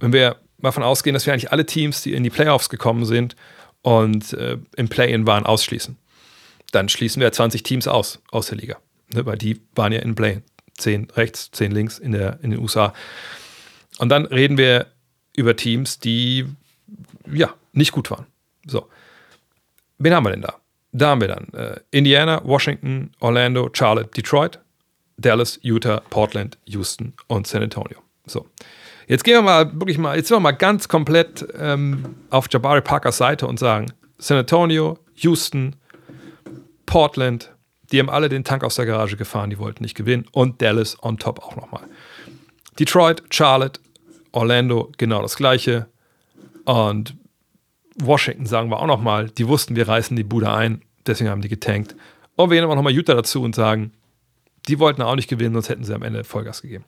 Speaker 1: Wenn wir mal davon ausgehen, dass wir eigentlich alle Teams, die in die Playoffs gekommen sind und äh, im Play-In waren, ausschließen, dann schließen wir 20 Teams aus aus der Liga. Ne, weil die waren ja in Play. 10 rechts, 10 links in, der, in den USA. Und dann reden wir über Teams, die ja nicht gut waren. So. Wen haben wir denn da? Da haben wir dann äh, Indiana, Washington, Orlando, Charlotte, Detroit, Dallas, Utah, Portland, Houston und San Antonio. So. Jetzt gehen wir mal wirklich mal, jetzt sind wir mal ganz komplett ähm, auf Jabari Parkers Seite und sagen: San Antonio, Houston, Portland, die haben alle den Tank aus der Garage gefahren, die wollten nicht gewinnen. Und Dallas on top auch nochmal. Detroit, Charlotte, Orlando, genau das gleiche. Und Washington sagen wir auch nochmal, die wussten, wir reißen die Bude ein, deswegen haben die getankt. Und wir nehmen auch nochmal Utah dazu und sagen, die wollten auch nicht gewinnen, sonst hätten sie am Ende Vollgas gegeben.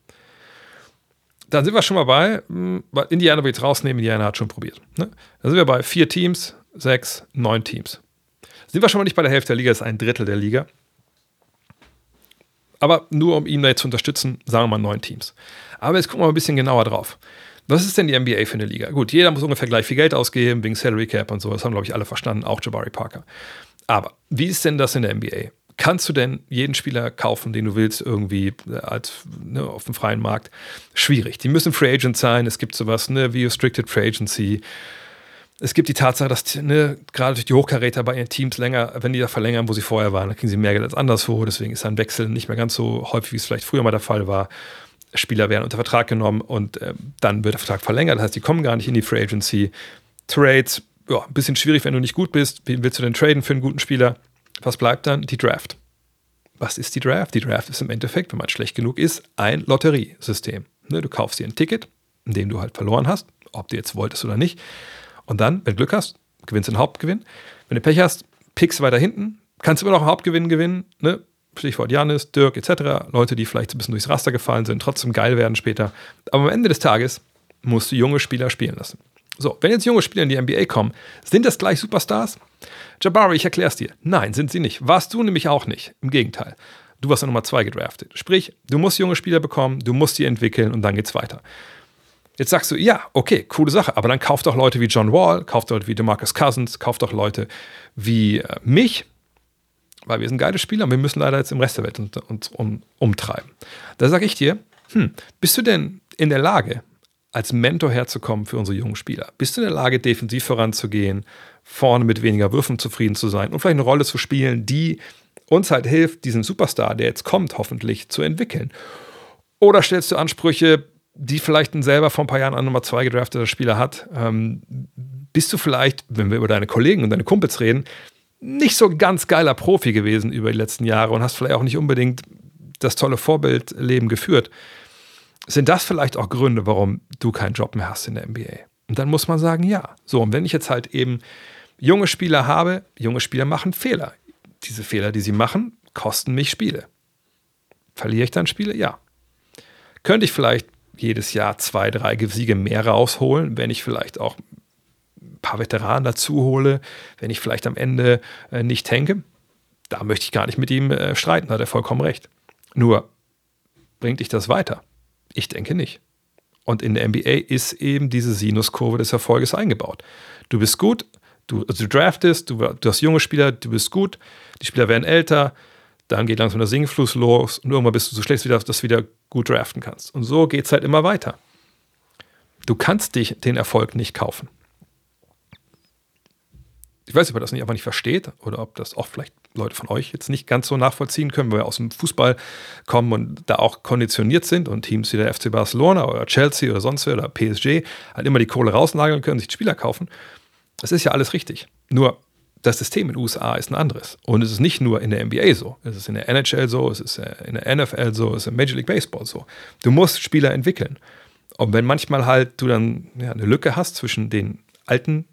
Speaker 1: Dann sind wir schon mal bei, hm, weil Indiana will jetzt rausnehmen, Indiana hat schon probiert. Ne? Dann sind wir bei vier Teams, sechs, neun Teams. Sind wir schon mal nicht bei der Hälfte der Liga, das ist ein Drittel der Liga. Aber nur um ihn da jetzt zu unterstützen, sagen wir mal neun Teams. Aber jetzt gucken wir mal ein bisschen genauer drauf. Was ist denn die NBA für eine Liga? Gut, jeder muss ungefähr gleich viel Geld ausgeben, wegen Salary Cap und so. Das haben, glaube ich, alle verstanden, auch Jabari Parker. Aber wie ist denn das in der NBA? Kannst du denn jeden Spieler kaufen, den du willst, irgendwie äh, als, ne, auf dem freien Markt? Schwierig. Die müssen Free Agent sein. Es gibt sowas ne, wie Restricted Free Agency es gibt die Tatsache, dass ne, gerade durch die Hochkaräter bei ihren Teams länger, wenn die da verlängern, wo sie vorher waren, dann kriegen sie mehr Geld als anderswo. Deswegen ist ein Wechsel nicht mehr ganz so häufig, wie es vielleicht früher mal der Fall war. Spieler werden unter Vertrag genommen und äh, dann wird der Vertrag verlängert. Das heißt, die kommen gar nicht in die Free Agency. Trades, ja, ein bisschen schwierig, wenn du nicht gut bist. Wen willst du denn traden für einen guten Spieler? Was bleibt dann? Die Draft. Was ist die Draft? Die Draft ist im Endeffekt, wenn man schlecht genug ist, ein Lotteriesystem. Ne, du kaufst dir ein Ticket, in dem du halt verloren hast, ob du jetzt wolltest oder nicht. Und dann, wenn du Glück hast, gewinnst du einen Hauptgewinn. Wenn du Pech hast, pickst weiter hinten, kannst du immer noch einen Hauptgewinn gewinnen. Ne? Stichwort Janis, Dirk etc. Leute, die vielleicht ein bisschen durchs Raster gefallen sind, trotzdem geil werden später. Aber am Ende des Tages musst du junge Spieler spielen lassen. So, wenn jetzt junge Spieler in die NBA kommen, sind das gleich Superstars? Jabari, ich erkläre es dir. Nein, sind sie nicht. Warst du nämlich auch nicht. Im Gegenteil. Du warst an Nummer zwei gedraftet. Sprich, du musst junge Spieler bekommen, du musst sie entwickeln und dann geht's weiter. Jetzt sagst du, ja, okay, coole Sache, aber dann kauft doch Leute wie John Wall, kauft Leute wie DeMarcus Cousins, kauft doch Leute wie äh, mich, weil wir sind geile Spieler und wir müssen leider jetzt im Rest der Welt uns, uns um, umtreiben. Da sage ich dir, hm, bist du denn in der Lage, als Mentor herzukommen für unsere jungen Spieler? Bist du in der Lage, defensiv voranzugehen, vorne mit weniger Würfen zufrieden zu sein und vielleicht eine Rolle zu spielen, die uns halt hilft, diesen Superstar, der jetzt kommt, hoffentlich zu entwickeln? Oder stellst du Ansprüche, die vielleicht ein selber vor ein paar Jahren an Nummer 2 gedrafteter Spieler hat, ähm, bist du vielleicht, wenn wir über deine Kollegen und deine Kumpels reden, nicht so ganz geiler Profi gewesen über die letzten Jahre und hast vielleicht auch nicht unbedingt das tolle Vorbildleben geführt. Sind das vielleicht auch Gründe, warum du keinen Job mehr hast in der NBA? Und dann muss man sagen, ja. So, und wenn ich jetzt halt eben junge Spieler habe, junge Spieler machen Fehler. Diese Fehler, die sie machen, kosten mich Spiele. Verliere ich dann Spiele? Ja. Könnte ich vielleicht jedes Jahr zwei, drei Siege mehr rausholen, wenn ich vielleicht auch ein paar Veteranen dazu hole, wenn ich vielleicht am Ende äh, nicht tanke. Da möchte ich gar nicht mit ihm äh, streiten, hat er vollkommen recht. Nur bringt dich das weiter? Ich denke nicht. Und in der NBA ist eben diese Sinuskurve des Erfolges eingebaut. Du bist gut, du, also du draftest, du, du hast junge Spieler, du bist gut, die Spieler werden älter, dann geht langsam der Sinkfluss los und irgendwann bist du so schlecht, dass du wieder gut draften kannst. Und so geht es halt immer weiter. Du kannst dich den Erfolg nicht kaufen. Ich weiß nicht, ob ihr das nicht einfach nicht versteht oder ob das auch vielleicht Leute von euch jetzt nicht ganz so nachvollziehen können, weil wir aus dem Fußball kommen und da auch konditioniert sind und Teams wie der FC Barcelona oder Chelsea oder sonst wer oder PSG halt immer die Kohle rausnageln können, sich Spieler kaufen. Das ist ja alles richtig. Nur das System in den USA ist ein anderes. Und es ist nicht nur in der NBA so. Es ist in der NHL so, es ist äh, in der NFL so, es ist in Major League Baseball so. Du musst Spieler entwickeln. Und wenn manchmal halt du dann ja, eine Lücke hast zwischen den alten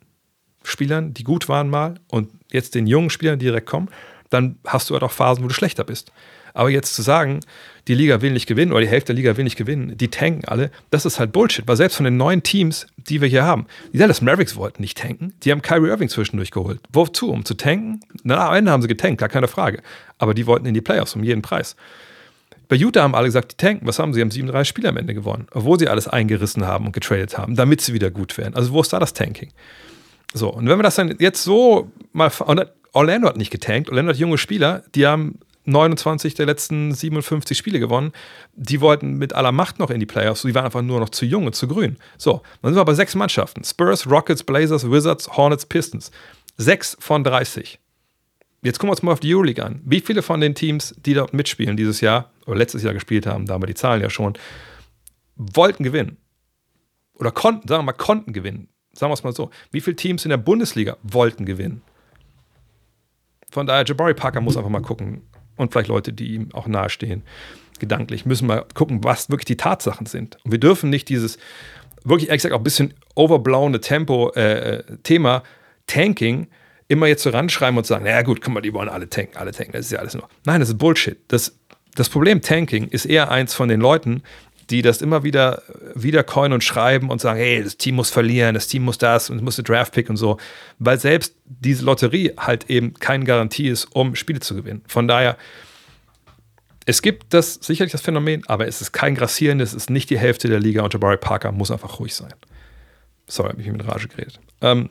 Speaker 1: Spielern, die gut waren mal, und jetzt den jungen Spielern, die direkt kommen, dann hast du halt auch Phasen, wo du schlechter bist. Aber jetzt zu sagen, die Liga will nicht gewinnen oder die Hälfte der Liga will nicht gewinnen, die tanken alle, das ist halt Bullshit. Weil selbst von den neuen Teams, die wir hier haben, die Dallas Mavericks wollten nicht tanken. Die haben Kyrie Irving zwischendurch geholt. Wozu? Um zu tanken? Na, am Ende haben sie getankt, gar keine Frage. Aber die wollten in die Playoffs um jeden Preis. Bei Utah haben alle gesagt, die tanken. Was haben sie? Sie haben 37 Spiele am Ende gewonnen. Obwohl sie alles eingerissen haben und getradet haben, damit sie wieder gut werden. Also wo ist da das Tanking? So, und wenn wir das dann jetzt so mal. Orlando hat nicht getankt. Orlando hat junge Spieler, die haben 29 der letzten 57 Spiele gewonnen. Die wollten mit aller Macht noch in die Playoffs. Die waren einfach nur noch zu jung und zu grün. So, dann sind wir bei sechs Mannschaften: Spurs, Rockets, Blazers, Wizards, Hornets, Pistons. Sechs von 30. Jetzt gucken wir uns mal auf die Euroleague an. Wie viele von den Teams, die dort mitspielen dieses Jahr oder letztes Jahr gespielt haben, da haben wir die Zahlen ja schon, wollten gewinnen? Oder konnten, sagen wir mal, konnten gewinnen. Sagen wir es mal so. Wie viele Teams in der Bundesliga wollten gewinnen? Von daher, Jabari Parker muss einfach mal gucken, und vielleicht Leute, die ihm auch nahestehen, gedanklich, müssen mal gucken, was wirklich die Tatsachen sind. Und wir dürfen nicht dieses wirklich, ehrlich gesagt, auch ein bisschen overblowene Tempo-Thema äh, Tanking immer jetzt so ranschreiben und sagen, naja gut, guck mal, die wollen alle tanken, alle tanken, das ist ja alles nur. Nein, das ist Bullshit. Das, das Problem Tanking ist eher eins von den Leuten, die das immer wieder wieder coin und schreiben und sagen, hey, das Team muss verlieren, das Team muss das und muss der Draftpick und so, weil selbst diese Lotterie halt eben keine Garantie ist, um Spiele zu gewinnen. Von daher, es gibt das sicherlich das Phänomen, aber es ist kein grassierendes, es ist nicht die Hälfte der Liga und Jabari Parker muss einfach ruhig sein. Sorry, habe ich mit Rage geredet. Ähm,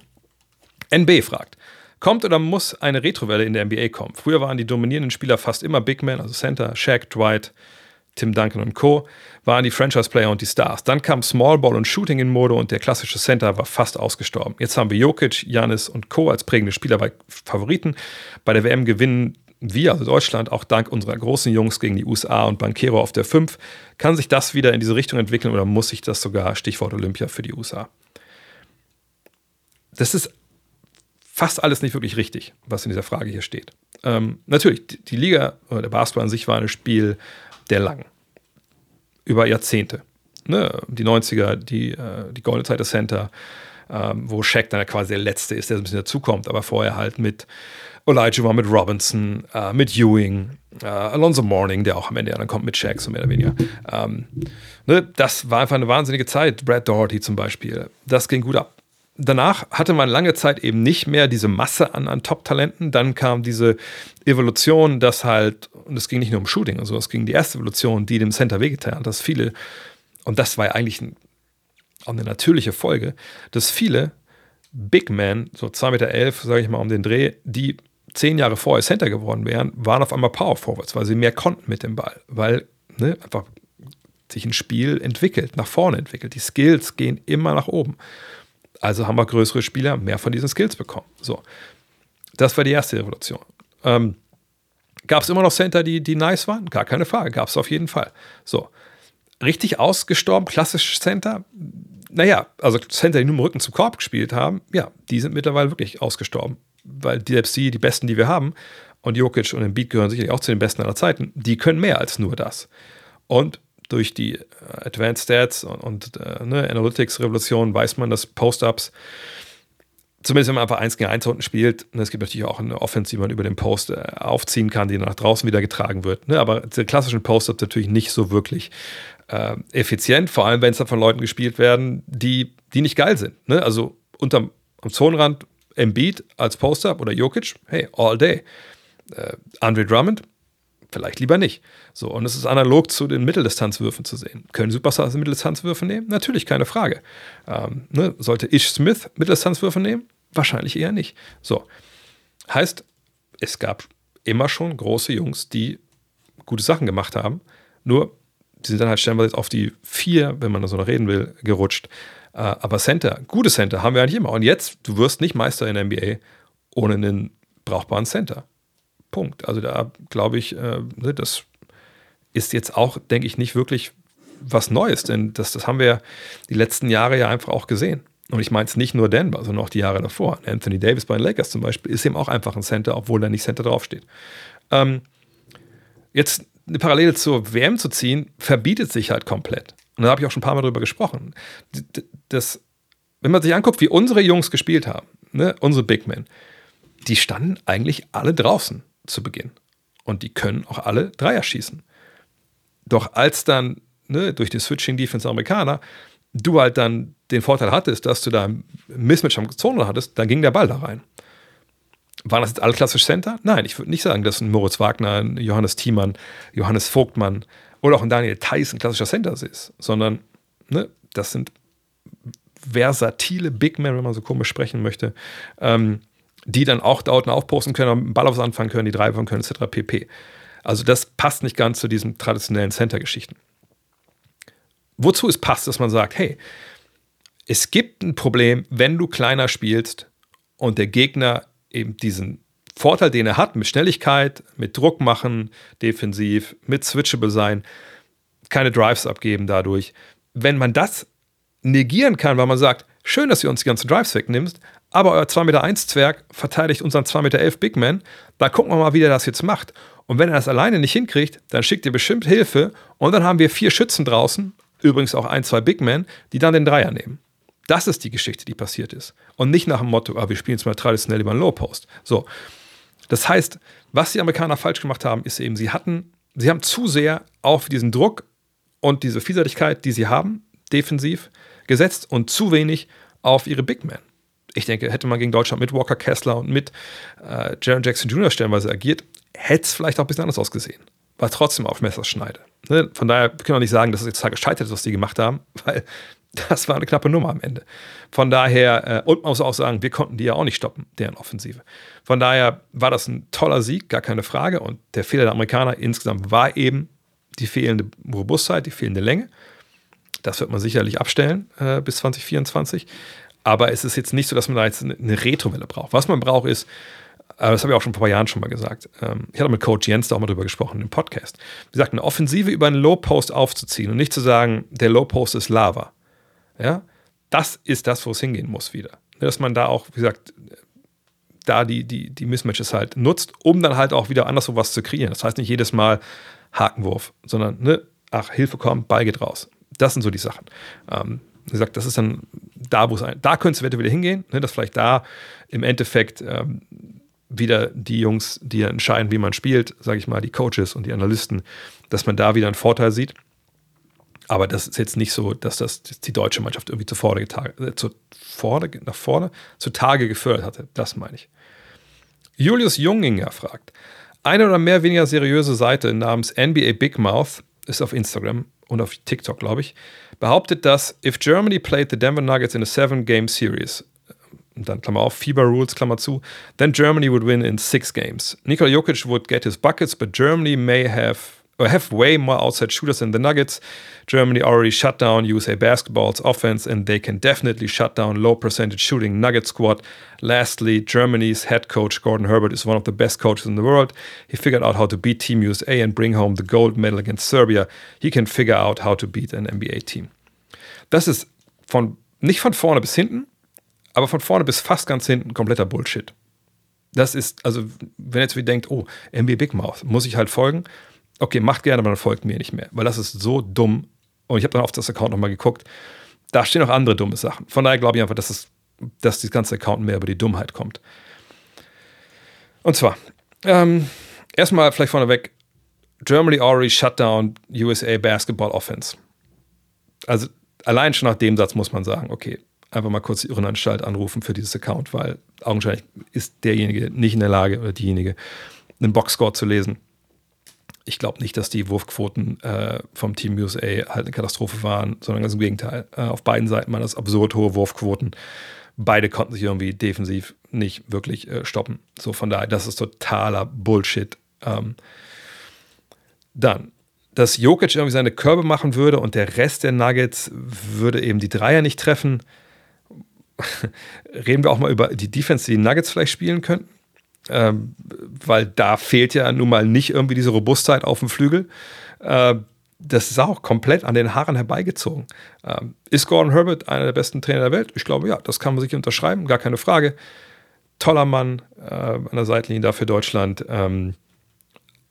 Speaker 1: NB fragt, Kommt oder muss eine Retrowelle in der NBA kommen? Früher waren die dominierenden Spieler fast immer Big Men, also Center, Shaq, Dwight, Tim Duncan und Co. waren die Franchise-Player und die Stars. Dann kam Small Ball und Shooting in Mode und der klassische Center war fast ausgestorben. Jetzt haben wir Jokic, Janis und Co. als prägende Spieler bei Favoriten. Bei der WM gewinnen wir, also Deutschland, auch dank unserer großen Jungs gegen die USA und Bankero auf der 5. Kann sich das wieder in diese Richtung entwickeln oder muss sich das sogar, Stichwort Olympia, für die USA? Das ist fast alles nicht wirklich richtig, was in dieser Frage hier steht. Ähm, natürlich, die Liga oder der Basketball an sich war ein Spiel der lang. Über Jahrzehnte. Ne? Die 90er, die, äh, die goldene Zeit des Center, ähm, wo Shaq dann quasi der Letzte ist, der so ein bisschen dazukommt, aber vorher halt mit war mit Robinson, äh, mit Ewing, äh, Alonso Morning, der auch am Ende dann kommt mit Shaq, so mehr oder weniger. Ähm, ne? Das war einfach eine wahnsinnige Zeit. Brad Doherty zum Beispiel. Das ging gut ab danach hatte man lange Zeit eben nicht mehr diese Masse an, an Top-Talenten. Dann kam diese Evolution, dass halt, und es ging nicht nur um Shooting und so, es ging die erste Evolution, die dem Center wehgetan hat, dass viele, und das war ja eigentlich ein, auch eine natürliche Folge, dass viele Big Men, so 2,11 Meter, sage ich mal, um den Dreh, die zehn Jahre vorher Center geworden wären, waren auf einmal Power Forwards, weil sie mehr konnten mit dem Ball, weil ne, einfach sich ein Spiel entwickelt, nach vorne entwickelt. Die Skills gehen immer nach oben. Also haben wir größere Spieler mehr von diesen Skills bekommen. So. Das war die erste Revolution. Ähm, Gab es immer noch Center, die, die nice waren? Gar keine Frage. Gab es auf jeden Fall. So. Richtig ausgestorben, klassisch Center. Naja, also Center, die nur im Rücken zum Korb gespielt haben, ja, die sind mittlerweile wirklich ausgestorben. Weil die die besten, die wir haben, und Jokic und Embiid gehören sicherlich auch zu den besten aller Zeiten, die können mehr als nur das. Und durch die äh, Advanced Stats und, und äh, ne, Analytics-Revolution weiß man, dass Post-Ups, zumindest wenn man einfach 1 gegen 1 unten spielt, ne, es gibt natürlich auch eine Offense, die man über den Post äh, aufziehen kann, die nach draußen wieder getragen wird. Ne, aber die klassischen Post-Ups natürlich nicht so wirklich äh, effizient, vor allem wenn es dann von Leuten gespielt werden, die, die nicht geil sind. Ne? Also unterm am Zonenrand Embiid als Post-Up oder Jokic, hey, all day. Äh, Andre Drummond, vielleicht lieber nicht. So, und es ist analog zu den Mitteldistanzwürfen zu sehen. Können Superstars Mitteldistanzwürfe nehmen? Natürlich, keine Frage. Ähm, ne? Sollte Ish Smith Mitteldistanzwürfe nehmen? Wahrscheinlich eher nicht. So. Heißt, es gab immer schon große Jungs, die gute Sachen gemacht haben. Nur, die sind dann halt stellenweise auf die vier, wenn man da so noch reden will, gerutscht. Äh, aber Center, gute Center haben wir eigentlich immer. Und jetzt, du wirst nicht Meister in der NBA ohne einen brauchbaren Center. Punkt. Also da glaube ich, äh, ne, das ist jetzt auch, denke ich, nicht wirklich was Neues, denn das, das haben wir die letzten Jahre ja einfach auch gesehen. Und ich meine es nicht nur Denver, sondern auch die Jahre davor. Anthony Davis bei den Lakers zum Beispiel ist eben auch einfach ein Center, obwohl da nicht Center draufsteht. Ähm, jetzt eine Parallele zur WM zu ziehen, verbietet sich halt komplett. Und da habe ich auch schon ein paar Mal drüber gesprochen. Das, wenn man sich anguckt, wie unsere Jungs gespielt haben, ne, unsere Big Men, die standen eigentlich alle draußen zu Beginn. Und die können auch alle Dreier schießen. Doch als dann ne, durch die Switching Defense Amerikaner du halt dann den Vorteil hattest, dass du da ein Mismatch am Zone hattest, dann ging der Ball da rein. Waren das jetzt alle klassisch Center? Nein, ich würde nicht sagen, dass ein Moritz Wagner, ein Johannes Thiemann, Johannes Vogtmann oder auch ein Daniel Theiss ein klassischer Center ist, sondern ne, das sind versatile Big Men, wenn man so komisch sprechen möchte, ähm, die dann auch da unten aufposten können, einen Ball aufs anfangen können, die Treiben können, etc. pp. Also das passt nicht ganz zu diesen traditionellen Center-Geschichten. Wozu es passt, dass man sagt, hey, es gibt ein Problem, wenn du kleiner spielst und der Gegner eben diesen Vorteil, den er hat, mit Schnelligkeit, mit Druck machen, defensiv, mit switchable sein, keine Drives abgeben dadurch. Wenn man das negieren kann, weil man sagt, schön, dass ihr uns die ganzen Drives wegnimmst, aber euer 2,1 Meter Zwerg verteidigt unseren 2,11 Meter Big Man, da gucken wir mal, wie der das jetzt macht. Und wenn er das alleine nicht hinkriegt, dann schickt ihr bestimmt Hilfe und dann haben wir vier Schützen draußen, übrigens auch ein, zwei Big Men, die dann den Dreier nehmen. Das ist die Geschichte, die passiert ist. Und nicht nach dem Motto, ah, wir spielen jetzt mal traditionell über einen Low Post. So. Das heißt, was die Amerikaner falsch gemacht haben, ist eben, sie hatten, sie haben zu sehr auf diesen Druck und diese Vielseitigkeit, die sie haben, defensiv, gesetzt und zu wenig auf ihre Big Men. Ich denke, hätte man gegen Deutschland mit Walker Kessler und mit äh, Jaron Jackson Jr. stellenweise agiert, hätte es vielleicht auch ein bisschen anders ausgesehen. War trotzdem auf Messerschneide. Ne? Von daher können wir nicht sagen, dass es jetzt gescheitert ist, was die gemacht haben, weil das war eine knappe Nummer am Ende. Von daher, äh, und man muss auch sagen, wir konnten die ja auch nicht stoppen, deren Offensive. Von daher war das ein toller Sieg, gar keine Frage. Und der Fehler der Amerikaner insgesamt war eben die fehlende Robustheit, die fehlende Länge. Das wird man sicherlich abstellen äh, bis 2024. Aber es ist jetzt nicht so, dass man da jetzt eine Retrowelle braucht. Was man braucht, ist, äh, das habe ich auch schon vor ein paar Jahren schon mal gesagt. Ähm, ich hatte mit Coach Jens da auch mal drüber gesprochen im Podcast. Wie gesagt, eine Offensive über einen Low Post aufzuziehen und nicht zu sagen, der Low Post ist Lava. Ja, das ist das, wo es hingehen muss wieder. Dass man da auch, wie gesagt, da die, die, die Mismatches halt nutzt, um dann halt auch wieder anderswo was zu kreieren. Das heißt nicht jedes Mal Hakenwurf, sondern, ne, ach, Hilfe kommt, Ball geht raus. Das sind so die Sachen. Ähm, wie gesagt, das ist dann da, wo es da könnte es wieder hingehen, ne, dass vielleicht da im Endeffekt ähm, wieder die Jungs, die entscheiden, wie man spielt, sage ich mal, die Coaches und die Analysten, dass man da wieder einen Vorteil sieht. Aber das ist jetzt nicht so, dass das die deutsche Mannschaft irgendwie zuvor, äh, zu vorne, nach vorne, zutage gefördert hatte. Das meine ich. Julius Junginger fragt: Eine oder mehr weniger seriöse Seite namens NBA Big Mouth ist auf Instagram und auf TikTok, glaube ich, behauptet, dass if Germany played the Denver Nuggets in a seven-game series, und dann Klammer auf, FIBA Rules, Klammer zu, then Germany would win in six games. Nikola Jokic would get his buckets, but Germany may have or have way more outside shooters than the Nuggets. Germany already shut down USA basketball's offense, and they can definitely shut down low percentage shooting Nugget squad. Lastly, Germany's head coach Gordon Herbert is one of the best coaches in the world. He figured out how to beat Team USA and bring home the gold medal against Serbia. He can figure out how to beat an NBA team. Das ist von nicht von vorne bis hinten, aber von vorne bis fast ganz hinten kompletter Bullshit. Das ist, also, wenn jetzt wie denkt, oh, NBA Big Mouth, muss ich halt folgen. Okay, macht gerne, aber dann folgt mir nicht mehr, weil das ist so dumm. Und ich habe dann auf das Account nochmal geguckt. Da stehen auch andere dumme Sachen. Von daher glaube ich einfach, dass, es, dass das ganze Account mehr über die Dummheit kommt. Und zwar, ähm, erstmal vielleicht vorneweg, Germany already shut down USA Basketball Offense. Also allein schon nach dem Satz muss man sagen, okay, einfach mal kurz die Irrenanstalt anrufen für dieses Account, weil augenscheinlich ist derjenige nicht in der Lage oder diejenige, einen Boxscore zu lesen. Ich glaube nicht, dass die Wurfquoten äh, vom Team USA halt eine Katastrophe waren, sondern ganz im Gegenteil. Äh, auf beiden Seiten waren das absurd hohe Wurfquoten. Beide konnten sich irgendwie defensiv nicht wirklich äh, stoppen. So von daher, das ist totaler Bullshit. Ähm, dann, dass Jokic irgendwie seine Körbe machen würde und der Rest der Nuggets würde eben die Dreier nicht treffen reden wir auch mal über die Defense, die die Nuggets vielleicht spielen könnten. Ähm, weil da fehlt ja nun mal nicht irgendwie diese Robustheit auf dem Flügel. Äh, das ist auch komplett an den Haaren herbeigezogen. Ähm, ist Gordon Herbert einer der besten Trainer der Welt? Ich glaube, ja, das kann man sich unterschreiben, gar keine Frage. Toller Mann äh, an der Seitenlinie da für Deutschland. Ähm,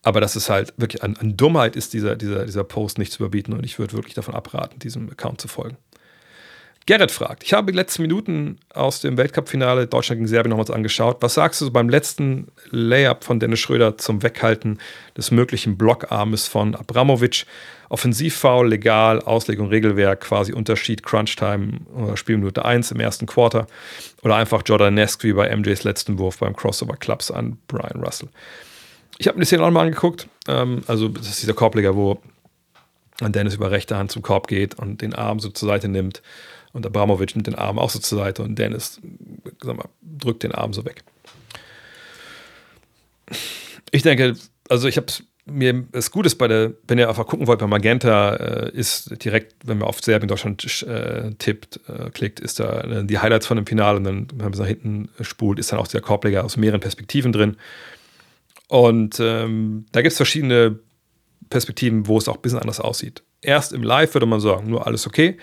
Speaker 1: aber das ist halt wirklich an, an Dummheit ist dieser, dieser, dieser Post nicht zu überbieten und ich würde wirklich davon abraten, diesem Account zu folgen. Gerrit fragt, ich habe die letzten Minuten aus dem Weltcup-Finale Deutschland gegen Serbien nochmals angeschaut. Was sagst du beim letzten Layup von Dennis Schröder zum Weghalten des möglichen Blockarmes von Abramovic? Offensivfoul, legal, Auslegung, Regelwerk, quasi Unterschied, Crunch-Time oder Spielminute 1 im ersten Quarter oder einfach Jordanesque wie bei MJs letzten Wurf beim Crossover Clubs an Brian Russell. Ich habe mir die Szene auch mal angeguckt. Ähm, also, das ist dieser Korbleger, wo Dennis über rechte Hand zum Korb geht und den Arm so zur Seite nimmt und Abramovic nimmt den Arm auch so zur Seite und Dennis sag mal, drückt den Arm so weg. Ich denke, also ich habe mir das Gute ist bei der, wenn ihr einfach gucken wollt, bei Magenta äh, ist direkt, wenn man auf Serbien Deutschland äh, tippt, äh, klickt, ist da äh, die Highlights von dem Finale und dann, wenn man bis nach hinten spult, ist dann auch der Korbleger aus mehreren Perspektiven drin. Und ähm, da gibt es verschiedene Perspektiven, wo es auch ein bisschen anders aussieht. Erst im Live würde man sagen, nur alles okay.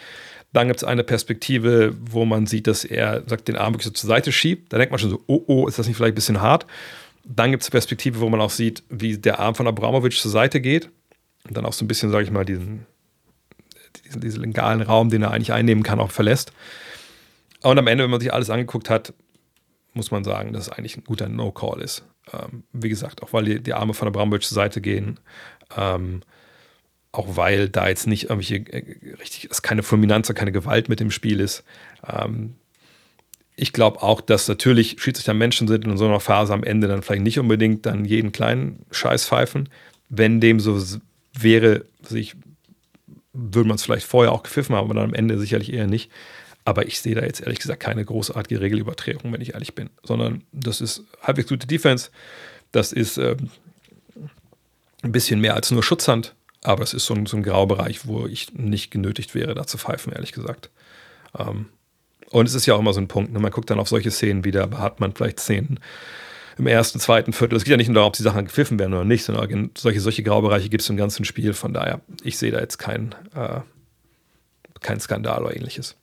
Speaker 1: Dann gibt es eine Perspektive, wo man sieht, dass er sagt, den Arm wirklich so zur Seite schiebt. Da denkt man schon so, oh, oh, ist das nicht vielleicht ein bisschen hart? Dann gibt es eine Perspektive, wo man auch sieht, wie der Arm von Abramovic zur Seite geht. Und dann auch so ein bisschen, sage ich mal, diesen, diesen, diesen legalen Raum, den er eigentlich einnehmen kann, auch verlässt. Und am Ende, wenn man sich alles angeguckt hat, muss man sagen, dass es eigentlich ein guter No-Call ist. Ähm, wie gesagt, auch weil die, die Arme von Abramovic zur Seite gehen. Ähm, auch weil da jetzt nicht irgendwelche äh, richtig, es keine Fulminanz keine Gewalt mit dem Spiel ist. Ähm, ich glaube auch, dass natürlich Schiedsrichter Menschen sind und in so einer Phase am Ende dann vielleicht nicht unbedingt dann jeden kleinen Scheiß pfeifen. Wenn dem so wäre, sich, würde man es vielleicht vorher auch gepfiffen haben, aber dann am Ende sicherlich eher nicht. Aber ich sehe da jetzt ehrlich gesagt keine großartige Regelübertretung, wenn ich ehrlich bin, sondern das ist halbwegs gute Defense. Das ist äh, ein bisschen mehr als nur Schutzhand. Aber es ist so ein, so ein Graubereich, wo ich nicht genötigt wäre, da zu pfeifen, ehrlich gesagt. Ähm, und es ist ja auch immer so ein Punkt, ne? man guckt dann auf solche Szenen wieder, hat man vielleicht Szenen im ersten, zweiten Viertel. Es geht ja nicht nur darum, ob die Sachen gepfiffen werden oder nicht, sondern solche, solche Graubereiche gibt es im ganzen Spiel. Von daher, ich sehe da jetzt keinen äh, kein Skandal oder ähnliches.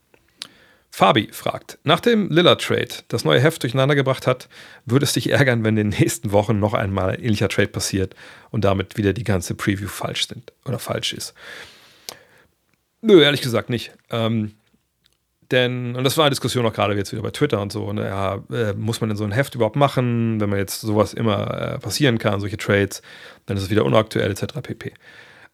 Speaker 1: Fabi fragt, nachdem Lillard Trade das neue Heft durcheinandergebracht hat, würde es dich ärgern, wenn in den nächsten Wochen noch einmal ein ähnlicher Trade passiert und damit wieder die ganze Preview falsch sind oder falsch ist? Nö, ehrlich gesagt nicht. Ähm, denn, und das war eine Diskussion auch gerade jetzt wieder bei Twitter und so, ne, ja, äh, muss man denn so ein Heft überhaupt machen, wenn man jetzt sowas immer äh, passieren kann, solche Trades, dann ist es wieder unaktuell etc. pp.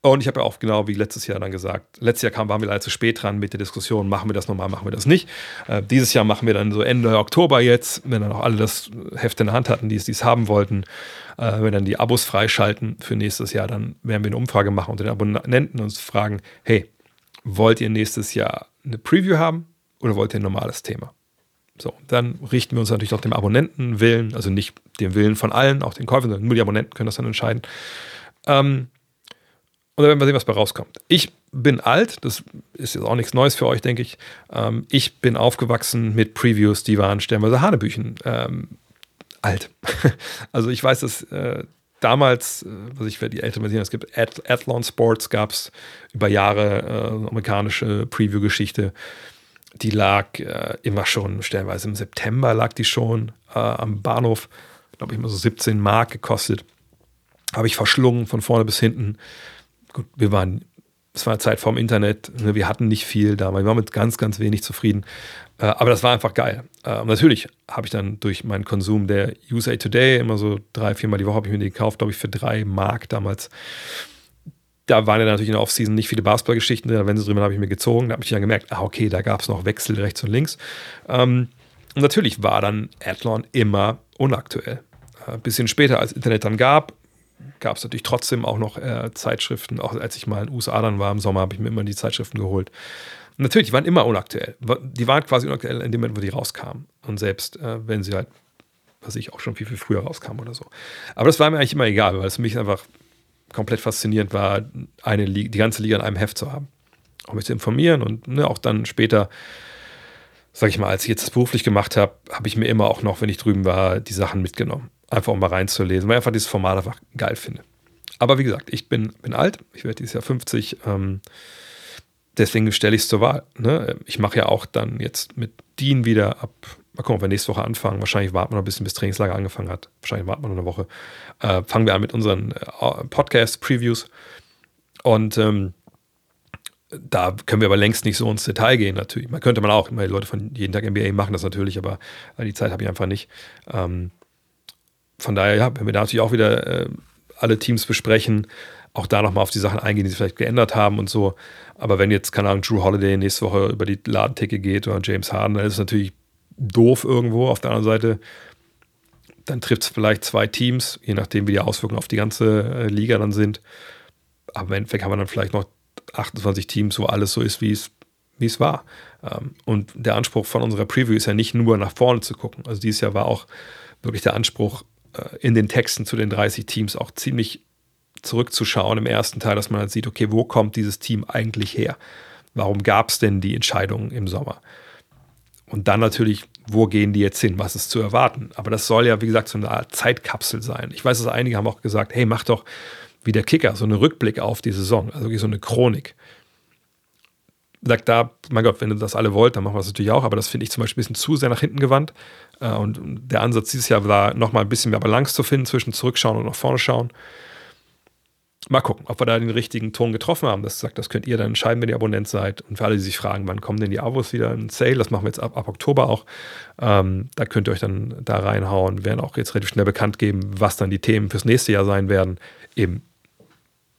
Speaker 1: Und ich habe ja auch genau wie letztes Jahr dann gesagt, letztes Jahr kam, waren wir leider zu spät dran mit der Diskussion, machen wir das nochmal, machen wir das nicht. Äh, dieses Jahr machen wir dann so Ende Oktober jetzt, wenn dann auch alle das Heft in der Hand hatten, die es haben wollten, äh, wenn dann die Abos freischalten für nächstes Jahr, dann werden wir eine Umfrage machen unter den Abonnenten und uns fragen, hey, wollt ihr nächstes Jahr eine Preview haben oder wollt ihr ein normales Thema? So, dann richten wir uns natürlich auch dem Abonnentenwillen, also nicht dem Willen von allen, auch den Käufern, sondern nur die Abonnenten können das dann entscheiden. Ähm, und dann werden wir sehen, was bei rauskommt. Ich bin alt, das ist jetzt auch nichts Neues für euch, denke ich. Ähm, ich bin aufgewachsen mit Previews, die waren stellenweise Hanebüchen ähm, alt. also ich weiß, dass äh, damals, äh, was ich für die Älteren sehen, es gibt Ad Athlon Sports, gab es über Jahre äh, amerikanische Preview-Geschichte. Die lag äh, immer schon, stellenweise im September lag die schon äh, am Bahnhof, glaube ich, immer so 17 Mark gekostet. Habe ich verschlungen von vorne bis hinten gut, wir waren, es war eine Zeit vorm Internet, ne, wir hatten nicht viel da, wir waren mit ganz, ganz wenig zufrieden. Äh, aber das war einfach geil. Äh, natürlich habe ich dann durch meinen Konsum der USA Today immer so drei, viermal die Woche habe ich mir die gekauft, glaube ich, für drei Mark damals. Da waren ja natürlich in der Offseason nicht viele Basketballgeschichten drin, wenn sie drin habe ich mir gezogen. Da habe ich dann gemerkt, ah, okay, da gab es noch Wechsel rechts und links. Ähm, und natürlich war dann Athlon immer unaktuell. Ein äh, bisschen später, als Internet dann gab, gab es natürlich trotzdem auch noch äh, Zeitschriften. Auch als ich mal in den USA dann war im Sommer, habe ich mir immer die Zeitschriften geholt. Natürlich, die waren immer unaktuell. Die waren quasi unaktuell in dem Moment, wo die rauskamen. Und selbst äh, wenn sie halt, was ich auch schon viel, viel früher rauskamen oder so. Aber das war mir eigentlich immer egal, weil es für mich einfach komplett faszinierend war, eine die ganze Liga in einem Heft zu haben. Auch mich zu informieren und ne, auch dann später, sag ich mal, als ich jetzt das beruflich gemacht habe, habe ich mir immer auch noch, wenn ich drüben war, die Sachen mitgenommen einfach um mal reinzulesen, weil ich einfach dieses Format einfach geil finde. Aber wie gesagt, ich bin, bin alt, ich werde dieses Jahr 50, ähm, deswegen stelle ich es zur Wahl. Ne? Ich mache ja auch dann jetzt mit Dean wieder ab, mal gucken, ob wir nächste Woche anfangen. Wahrscheinlich warten wir noch ein bisschen, bis Trainingslager angefangen hat. Wahrscheinlich warten wir noch eine Woche. Äh, fangen wir an mit unseren äh, Podcast-Previews. Und ähm, da können wir aber längst nicht so ins Detail gehen, natürlich. Man könnte man auch, die Leute von jeden Tag NBA machen das natürlich, aber die Zeit habe ich einfach nicht. Ähm, von daher, ja, wenn wir da natürlich auch wieder äh, alle Teams besprechen, auch da nochmal auf die Sachen eingehen, die sich vielleicht geändert haben und so. Aber wenn jetzt, keine Ahnung, Drew Holiday nächste Woche über die Ladenticke geht oder James Harden, dann ist es natürlich doof irgendwo. Auf der anderen Seite, dann trifft es vielleicht zwei Teams, je nachdem, wie die Auswirkungen auf die ganze äh, Liga dann sind. Aber im Endeffekt haben wir dann vielleicht noch 28 Teams, wo alles so ist, wie es, wie es war. Ähm, und der Anspruch von unserer Preview ist ja nicht nur nach vorne zu gucken. Also dieses Jahr war auch wirklich der Anspruch, äh, in den Texten zu den 30 Teams auch ziemlich zurückzuschauen im ersten Teil, dass man halt sieht, okay, wo kommt dieses Team eigentlich her? Warum gab es denn die Entscheidungen im Sommer? Und dann natürlich, wo gehen die jetzt hin? Was ist zu erwarten? Aber das soll ja, wie gesagt, so eine Art Zeitkapsel sein. Ich weiß, dass einige haben auch gesagt, hey, mach doch wie der Kicker, so einen Rückblick auf die Saison, also so eine Chronik. Sagt da, mein Gott, wenn ihr das alle wollt, dann machen wir das natürlich auch, aber das finde ich zum Beispiel ein bisschen zu sehr nach hinten gewandt. Äh, und der Ansatz dieses Jahr war, nochmal ein bisschen mehr Balance zu finden zwischen zurückschauen und nach vorne schauen. Mal gucken, ob wir da den richtigen Ton getroffen haben. Das sagt, das könnt ihr dann entscheiden, wenn ihr Abonnent seid. Und für alle, die sich fragen, wann kommen denn die Abos wieder in Sale, das machen wir jetzt ab, ab Oktober auch. Ähm, da könnt ihr euch dann da reinhauen. Wir werden auch jetzt relativ schnell bekannt geben, was dann die Themen fürs nächste Jahr sein werden. Eben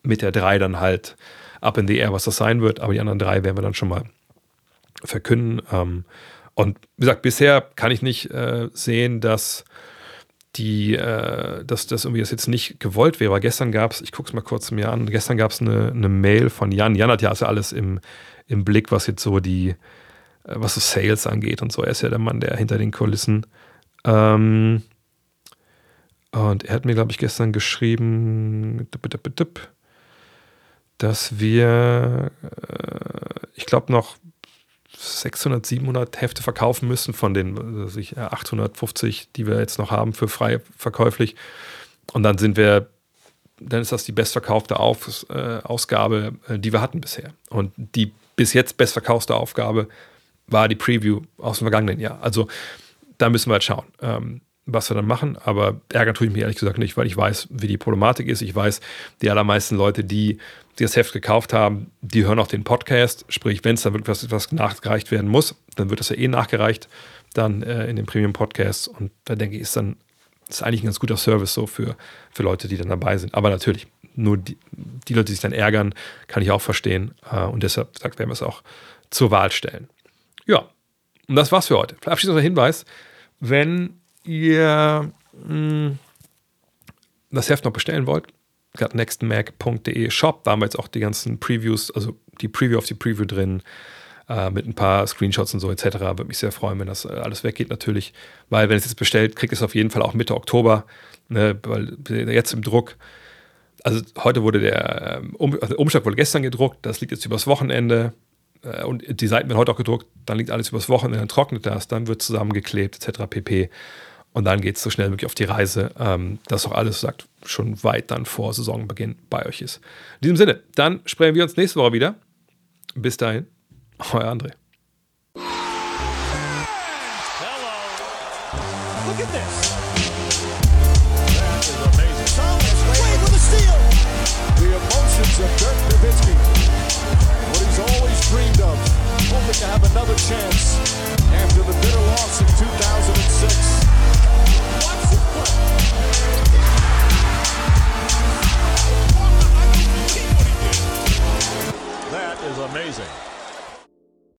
Speaker 1: mit der 3 dann halt up in the air, was das sein wird. Aber die anderen drei werden wir dann schon mal verkünden. Ähm, und wie gesagt, bisher kann ich nicht äh, sehen, dass die, äh, dass das irgendwie jetzt nicht gewollt wäre. Aber gestern gab es, ich gucke es mal kurz mir an, gestern gab es eine, eine Mail von Jan. Jan hat ja also alles im, im Blick, was jetzt so die, äh, was so Sales angeht und so. Er ist ja der Mann, der hinter den Kulissen. Ähm, und er hat mir, glaube ich, gestern geschrieben, dass wir, äh, ich glaube, noch 600, 700 Hefte verkaufen müssen von den also 850, die wir jetzt noch haben für frei verkäuflich. Und dann sind wir, dann ist das die bestverkaufte Auf, äh, Ausgabe, äh, die wir hatten bisher. Und die bis jetzt bestverkaufte Aufgabe war die Preview aus dem vergangenen Jahr. Also da müssen wir halt schauen. Ähm, was wir dann machen. Aber ärgern tue ich mich ehrlich gesagt nicht, weil ich weiß, wie die Problematik ist. Ich weiß, die allermeisten Leute, die, die das Heft gekauft haben, die hören auch den Podcast. Sprich, wenn es dann wirklich was, was nachgereicht werden muss, dann wird das ja eh nachgereicht dann äh, in den Premium-Podcasts. Und da denke ich, ist dann ist eigentlich ein ganz guter Service so für, für Leute, die dann dabei sind. Aber natürlich, nur die, die Leute, die sich dann ärgern, kann ich auch verstehen. Äh, und deshalb sagt, werden wir es auch zur Wahl stellen. Ja, und das war's für heute. Abschließender Hinweis, wenn ihr mh, hm, das Heft noch bestellen wollt, nextmac.de Shop, da haben wir jetzt auch die ganzen Previews, also die Preview auf die Preview drin, äh, mit ein paar Screenshots und so etc. Würde mich sehr freuen, wenn das äh, alles weggeht natürlich, weil wenn es jetzt bestellt, kriegt es auf jeden Fall auch Mitte Oktober, ne, weil jetzt im Druck, also heute wurde der, ähm, um, also Umschlag wurde gestern gedruckt, das liegt jetzt übers Wochenende, äh, und die Seiten werden heute auch gedruckt, dann liegt alles übers Wochenende, dann trocknet das, dann wird zusammengeklebt etc. pp. Und dann geht es so schnell wie möglich auf die Reise, ähm, dass auch alles sagt, schon weit dann vor Saisonbeginn bei euch ist. In diesem Sinne, dann sprechen wir uns nächste Woche wieder. Bis dahin, euer André.
Speaker 2: Hello. Look at this. That is amazing. Thomas Wade with a steal.
Speaker 3: The
Speaker 2: emotions of Dirk Nowitzki. What he's always dreamed of. Hoping to have another chance after the bitter loss in 2006. That is amazing.